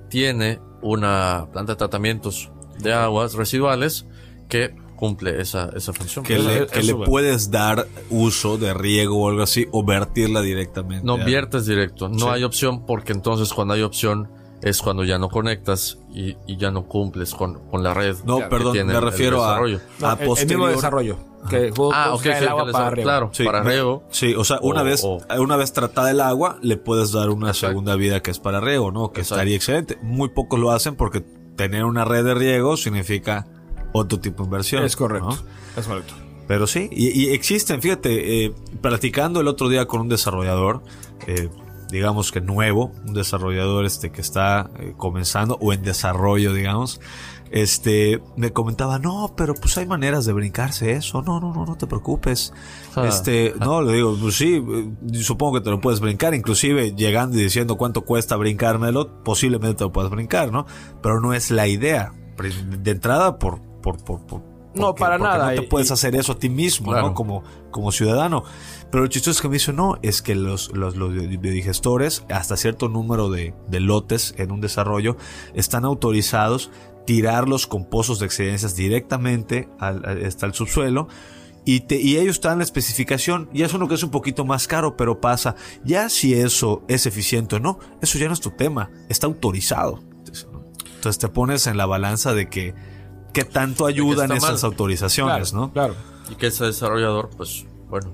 Speaker 1: tiene una planta de tratamientos de aguas residuales que cumple esa, esa función.
Speaker 2: Que, le, puedes dar uso de riego o algo así o vertirla directamente.
Speaker 1: No, viertes directo. No hay opción porque entonces cuando hay opción es cuando ya no conectas y, ya no cumples con, la red.
Speaker 2: No, perdón, me refiero a,
Speaker 3: a posterior. desarrollo.
Speaker 1: Que ah, ok, el agua para Claro,
Speaker 2: sí,
Speaker 1: para riego.
Speaker 2: Sí, o sea, una vez una vez tratada el agua, le puedes dar una segunda vida que es para riego, ¿no? Que estaría excelente. Muy pocos lo hacen porque tener una red de riego significa otro tipo de inversión.
Speaker 3: Es correcto. Es correcto.
Speaker 2: Pero sí, y, existen, fíjate, eh, platicando el otro día con un desarrollador, eh, digamos que nuevo, un desarrollador este que está eh, comenzando o en desarrollo, digamos, este, me comentaba, no, pero pues hay maneras de brincarse eso, no, no, no, no te preocupes. Ah. Este, no, le digo, pues sí, eh, supongo que te lo puedes brincar, inclusive llegando y diciendo cuánto cuesta brincármelo, posiblemente te lo puedas brincar, ¿no? Pero no es la idea. De entrada, por, por, por, por
Speaker 3: no, para nada.
Speaker 2: No te puedes hacer eso a ti mismo, ¿no? Como, como ciudadano. Pero lo chistoso es que me dice, no, es que los, los, los biodigestores, hasta cierto número de, de lotes en un desarrollo, están autorizados tirarlos con pozos de excedencias directamente al, hasta el subsuelo. Y, te, y ellos están en la especificación, y eso no que es un poquito más caro, pero pasa. Ya si eso es eficiente o no, eso ya no es tu tema, está autorizado. Entonces te pones en la balanza de que qué tanto ayudan esas autorizaciones, ¿no?
Speaker 3: Claro.
Speaker 1: Y que ese desarrollador, pues, bueno.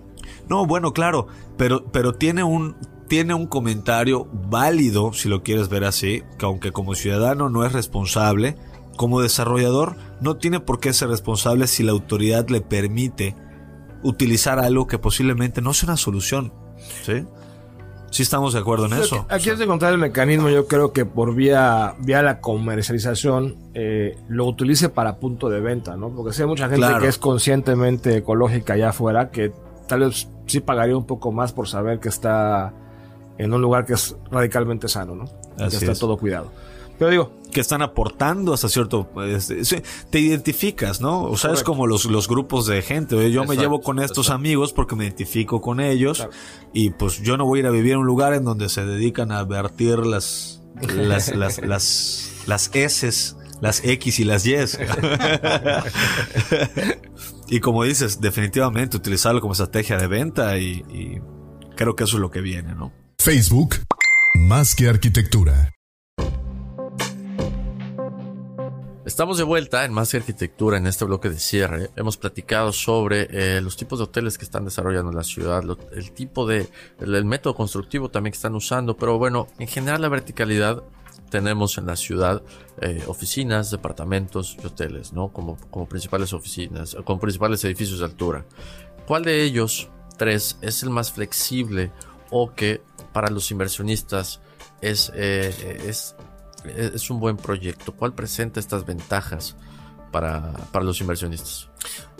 Speaker 2: No, bueno, claro, pero, pero tiene un, tiene un comentario válido, si lo quieres ver así, que aunque como ciudadano no es responsable, como desarrollador no tiene por qué ser responsable si la autoridad le permite utilizar algo que posiblemente no sea una solución. ¿Sí? Sí estamos de acuerdo en eso.
Speaker 3: Aquí es de encontrar el mecanismo, yo creo que por vía, vía la comercialización eh, lo utilice para punto de venta, ¿no? Porque si hay mucha gente que es conscientemente ecológica allá afuera, que tal vez sí pagaría un poco más por saber que está en un lugar que es radicalmente sano, ¿no? que está todo cuidado. Pero digo,
Speaker 2: que están aportando hasta cierto este, te identificas, ¿no? O sea, es como los, los grupos de gente. Yo me llevo con estos amigos porque me identifico con ellos y pues yo no voy a ir a vivir en un lugar en donde se dedican a vertir las las las las, las S, las X y las Y. y como dices, definitivamente utilizarlo como estrategia de venta y, y creo que eso es lo que viene, ¿no?
Speaker 4: Facebook, más que arquitectura.
Speaker 1: Estamos de vuelta en Más Arquitectura en este bloque de cierre. Hemos platicado sobre eh, los tipos de hoteles que están desarrollando en la ciudad, el tipo de, el, método constructivo también que están usando, pero bueno, en general la verticalidad tenemos en la ciudad eh, oficinas, departamentos y hoteles, ¿no? Como, como principales oficinas, como principales edificios de altura. ¿Cuál de ellos, tres, es el más flexible o que para los inversionistas es, eh, es es un buen proyecto? ¿Cuál presenta estas ventajas para, los inversionistas?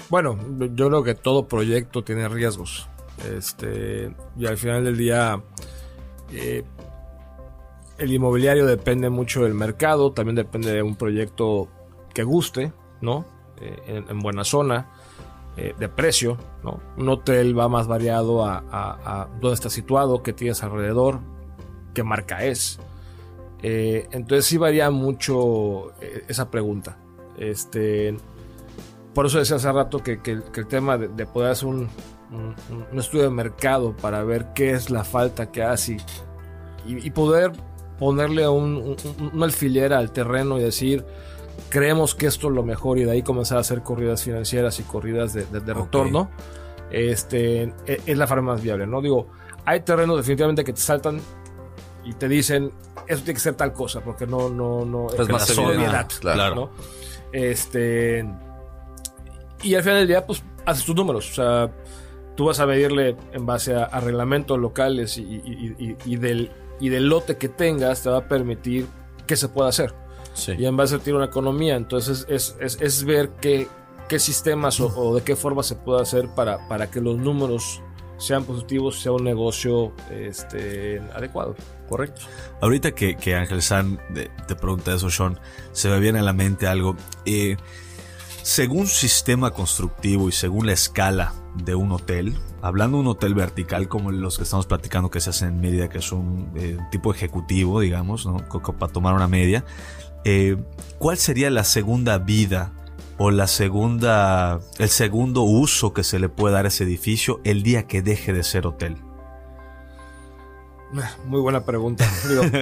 Speaker 3: Bueno, yo creo que todo proyecto tiene riesgos. Este, y al final del día, eh, el inmobiliario depende mucho del mercado, también depende de un proyecto que guste, ¿no? eh, en, buena zona, eh, de precio. ¿no? Un hotel va más variado a, a, dónde está situado, qué tienes alrededor, qué marca es. Entonces sí varía mucho esa pregunta. Este, por eso decía hace rato que, el tema de, poder hacer un, estudio de mercado para ver qué es la falta que hace y, poder ponerle un, una alfilera al terreno y decir, creemos que esto es lo mejor y de ahí comenzar a hacer corridas financieras y corridas de, retorno, este, e, es la forma más viable, ¿no? Digo, hay terrenos definitivamente que te saltan y te dicen, eso tiene que ser tal cosa, porque no, no, no,
Speaker 1: es, más obviedad,
Speaker 3: claro. Este y al final del día, pues haces tus números. O sea, tú vas a medirle en base a, reglamentos locales y, del, y del lote que tengas, te va a permitir qué se puede hacer. Y en base a tirar una economía. Entonces es, es, es ver qué, qué sistemas o, de qué forma se puede hacer para, para que los números sean positivos, sea un negocio este, adecuado.
Speaker 1: Correcto.
Speaker 2: Ahorita que, que Ángel San te pregunta eso, Sean, se me viene a la mente algo. Eh, según sistema constructivo y según la escala de un hotel, hablando de un hotel vertical como los que estamos platicando que se hacen en media, que es un eh, tipo ejecutivo, digamos, ¿no? para tomar una media, eh, ¿cuál sería la segunda vida o la segunda, el segundo uso que se le puede dar a ese edificio el día que deje de ser hotel?
Speaker 3: Muy buena pregunta.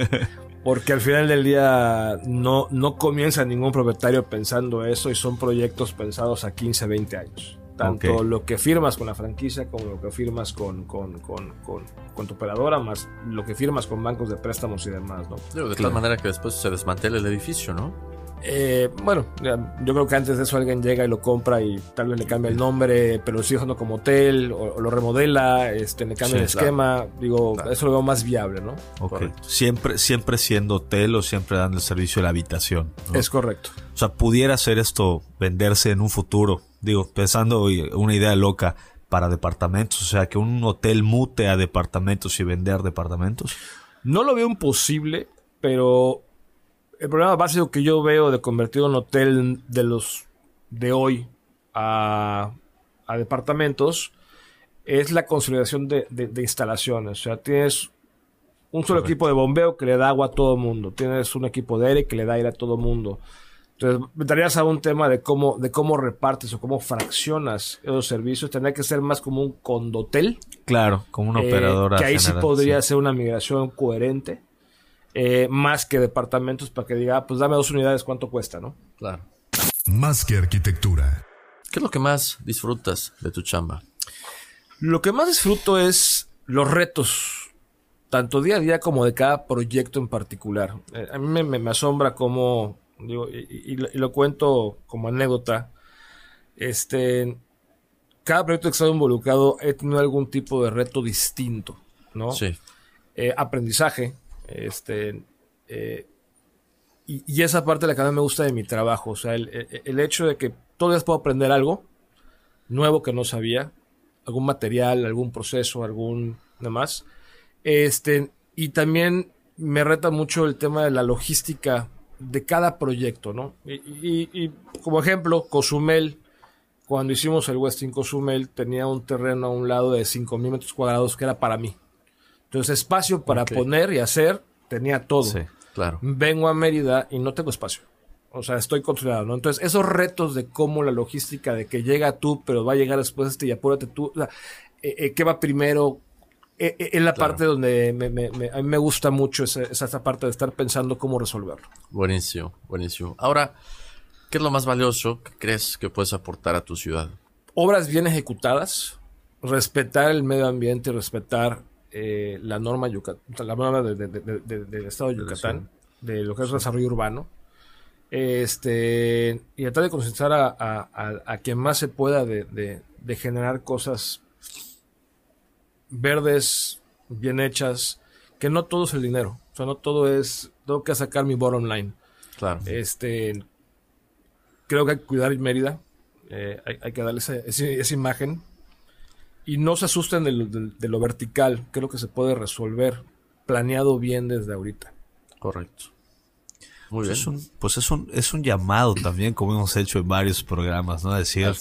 Speaker 3: Porque al final del día no, no comienza ningún propietario pensando eso y son proyectos pensados a 15, 20 años. Tanto lo que firmas con la franquicia como lo que firmas con, con, con, con, tu operadora, más lo que firmas con bancos de préstamos y demás, ¿no?
Speaker 1: De tal manera que después se desmantele el edificio, ¿no?
Speaker 3: Eh, bueno, yo creo que antes de eso alguien llega y lo compra y tal vez le cambia el nombre, pero lo sigue usando como hotel o, lo remodela, este, le cambia el esquema. Digo, eso lo veo más viable, ¿no?
Speaker 2: Siempre, siempre siendo hotel o siempre dando el servicio de la habitación.
Speaker 3: Es correcto.
Speaker 2: O sea, pudiera ser esto venderse en un futuro. Digo, pensando una idea loca para departamentos, o sea, que un hotel mute a departamentos y vender departamentos.
Speaker 3: No lo veo imposible, pero el problema básico que yo veo de convertir un hotel de los de hoy a, departamentos es la consolidación de, instalaciones. O sea, tienes un solo equipo de bombeo que le da agua a todo el mundo. Tienes un equipo de aire que le da aire a todo el mundo. Entonces, me darías a un tema de cómo, de cómo repartes o cómo fraccionas esos servicios. Tendría que ser más como un condotel.
Speaker 2: Claro, como una eh, operadora.
Speaker 3: Que ahí sí podría ser una migración coherente. Eh, más que departamentos para que diga, ah, pues dame dos unidades, ¿cuánto cuesta, no?
Speaker 1: Claro.
Speaker 4: Más que arquitectura.
Speaker 1: ¿Qué es lo que más disfrutas de tu chamba?
Speaker 3: Lo que más disfruto es los retos, tanto día a día como de cada proyecto en particular. Eh, a mí me, asombra cómo, digo, y, lo cuento como anécdota, este, cada proyecto que he estado involucrado he tenido algún tipo de reto distinto, ¿no?
Speaker 1: Sí.
Speaker 3: Eh, aprendizaje, este, eh, y, esa parte la que más me gusta de mi trabajo, o sea, el, hecho de que todavía puedo aprender algo nuevo que no sabía, algún material, algún proceso, algún demás. Este, y también me reta mucho el tema de la logística de cada proyecto, ¿no? Y, como ejemplo, Cozumel, cuando hicimos el Westin Cozumel, tenía un terreno a un lado de 5.000 metros cuadrados que era para mí. Entonces, espacio para poner y hacer, tenía todo. Sí,
Speaker 1: claro.
Speaker 3: Vengo a Mérida y no tengo espacio. O sea, estoy controlado, ¿no? Entonces, esos retos de cómo la logística, de que llega tú, pero va a llegar después este y apúrate tú, o sea, eh, eh, ¿qué va primero? Eh, es la parte donde a mí me gusta mucho esa, esa parte de estar pensando cómo resolverlo.
Speaker 1: Buenísimo, buenísimo. Ahora, ¿qué es lo más valioso que crees que puedes aportar a tu ciudad?
Speaker 3: Obras bien ejecutadas, respetar el medio ambiente, respetar eh, la norma la norma del estado de Yucatán, de lo que es desarrollo urbano, este, y tratar de concentrar a, quien más se pueda de, generar cosas verdes, bien hechas, que no todo es el dinero, o sea, no todo es, tengo que sacar mi bottom line.
Speaker 1: Claro.
Speaker 3: Este, creo que hay que cuidar Mérida, eh, hay, que darle esa imagen y no se asusten de lo, vertical, creo que se puede resolver planeado bien desde ahorita.
Speaker 1: Correcto. Muy bien.
Speaker 2: Es un, pues es un, es un llamado también, como hemos hecho en varios programas, ¿no? decir,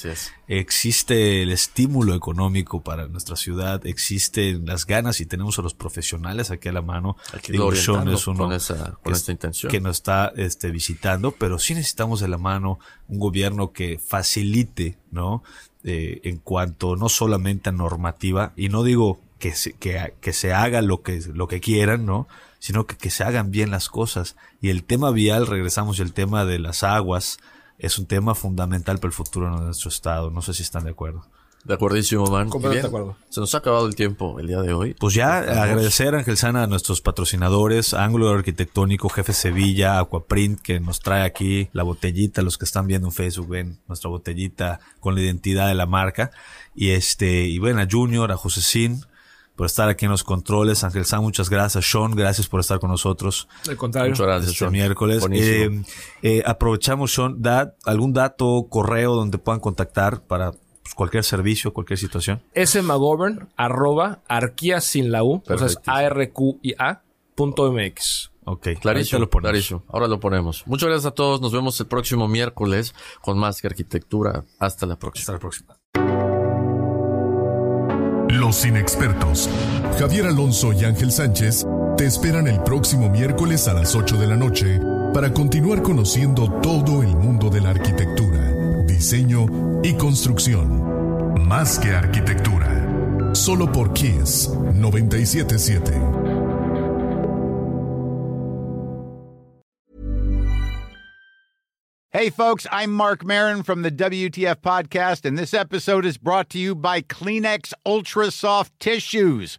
Speaker 2: existe el estímulo económico para nuestra ciudad, existen las ganas y tenemos a los profesionales aquí a la mano.
Speaker 1: Aquí es uno con, esa, con esta intención.
Speaker 2: que nos está este, visitando, pero sí necesitamos de la mano un gobierno que facilite, ¿no? Eh, en cuanto no solamente a normativa, y no digo que se, que, que se haga lo que, lo que quieran, ¿no? Sino que, que se hagan bien las cosas. Y el tema vial, regresamos, el tema de las aguas, es un tema fundamental para el futuro de nuestro estado. No sé si están de acuerdo.
Speaker 1: De acuerdísimo, man.
Speaker 3: Completamente de acuerdo.
Speaker 1: Se nos ha acabado el tiempo el día de hoy.
Speaker 2: Pues ya agradecer a Ángel Sana a nuestros patrocinadores, Ángulo Arquitectónico, Jefe Sevilla, Aquaprint, que nos trae aquí la botellita, los que están viendo en Facebook ven nuestra botellita con la identidad de la marca. Y este, y bueno, a Junior, a Josecín, por estar aquí en los controles. Ángel San, muchas gracias. Sean, gracias por estar con nosotros.
Speaker 3: Al contrario.
Speaker 1: Muchas gracias,
Speaker 2: este miércoles. Eh, eh, aprovechamos, Sean, da algún dato, correo donde puedan contactar para cualquier servicio, cualquier situación.
Speaker 3: smagovern, arroba, arquía sin la U, o sea, es a r q i -A punto MX.
Speaker 1: Ok, clarísimo, lo clarísimo. Ahora lo ponemos. Muchas gracias a todos. Nos vemos el próximo miércoles con más que arquitectura. Hasta la próxima.
Speaker 2: Hasta la próxima.
Speaker 4: Los inexpertos, Javier Alonso y Ángel Sánchez, te esperan el próximo miércoles a las 8 de la noche para continuar conociendo todo el mundo de la arquitectura, diseño y construcción. Más que arquitectura. Solo por Kiss 977.
Speaker 5: Hey, folks, I'm Mark Marin from the WTF Podcast, and this episode is brought to you by Kleenex Ultra Soft Tissues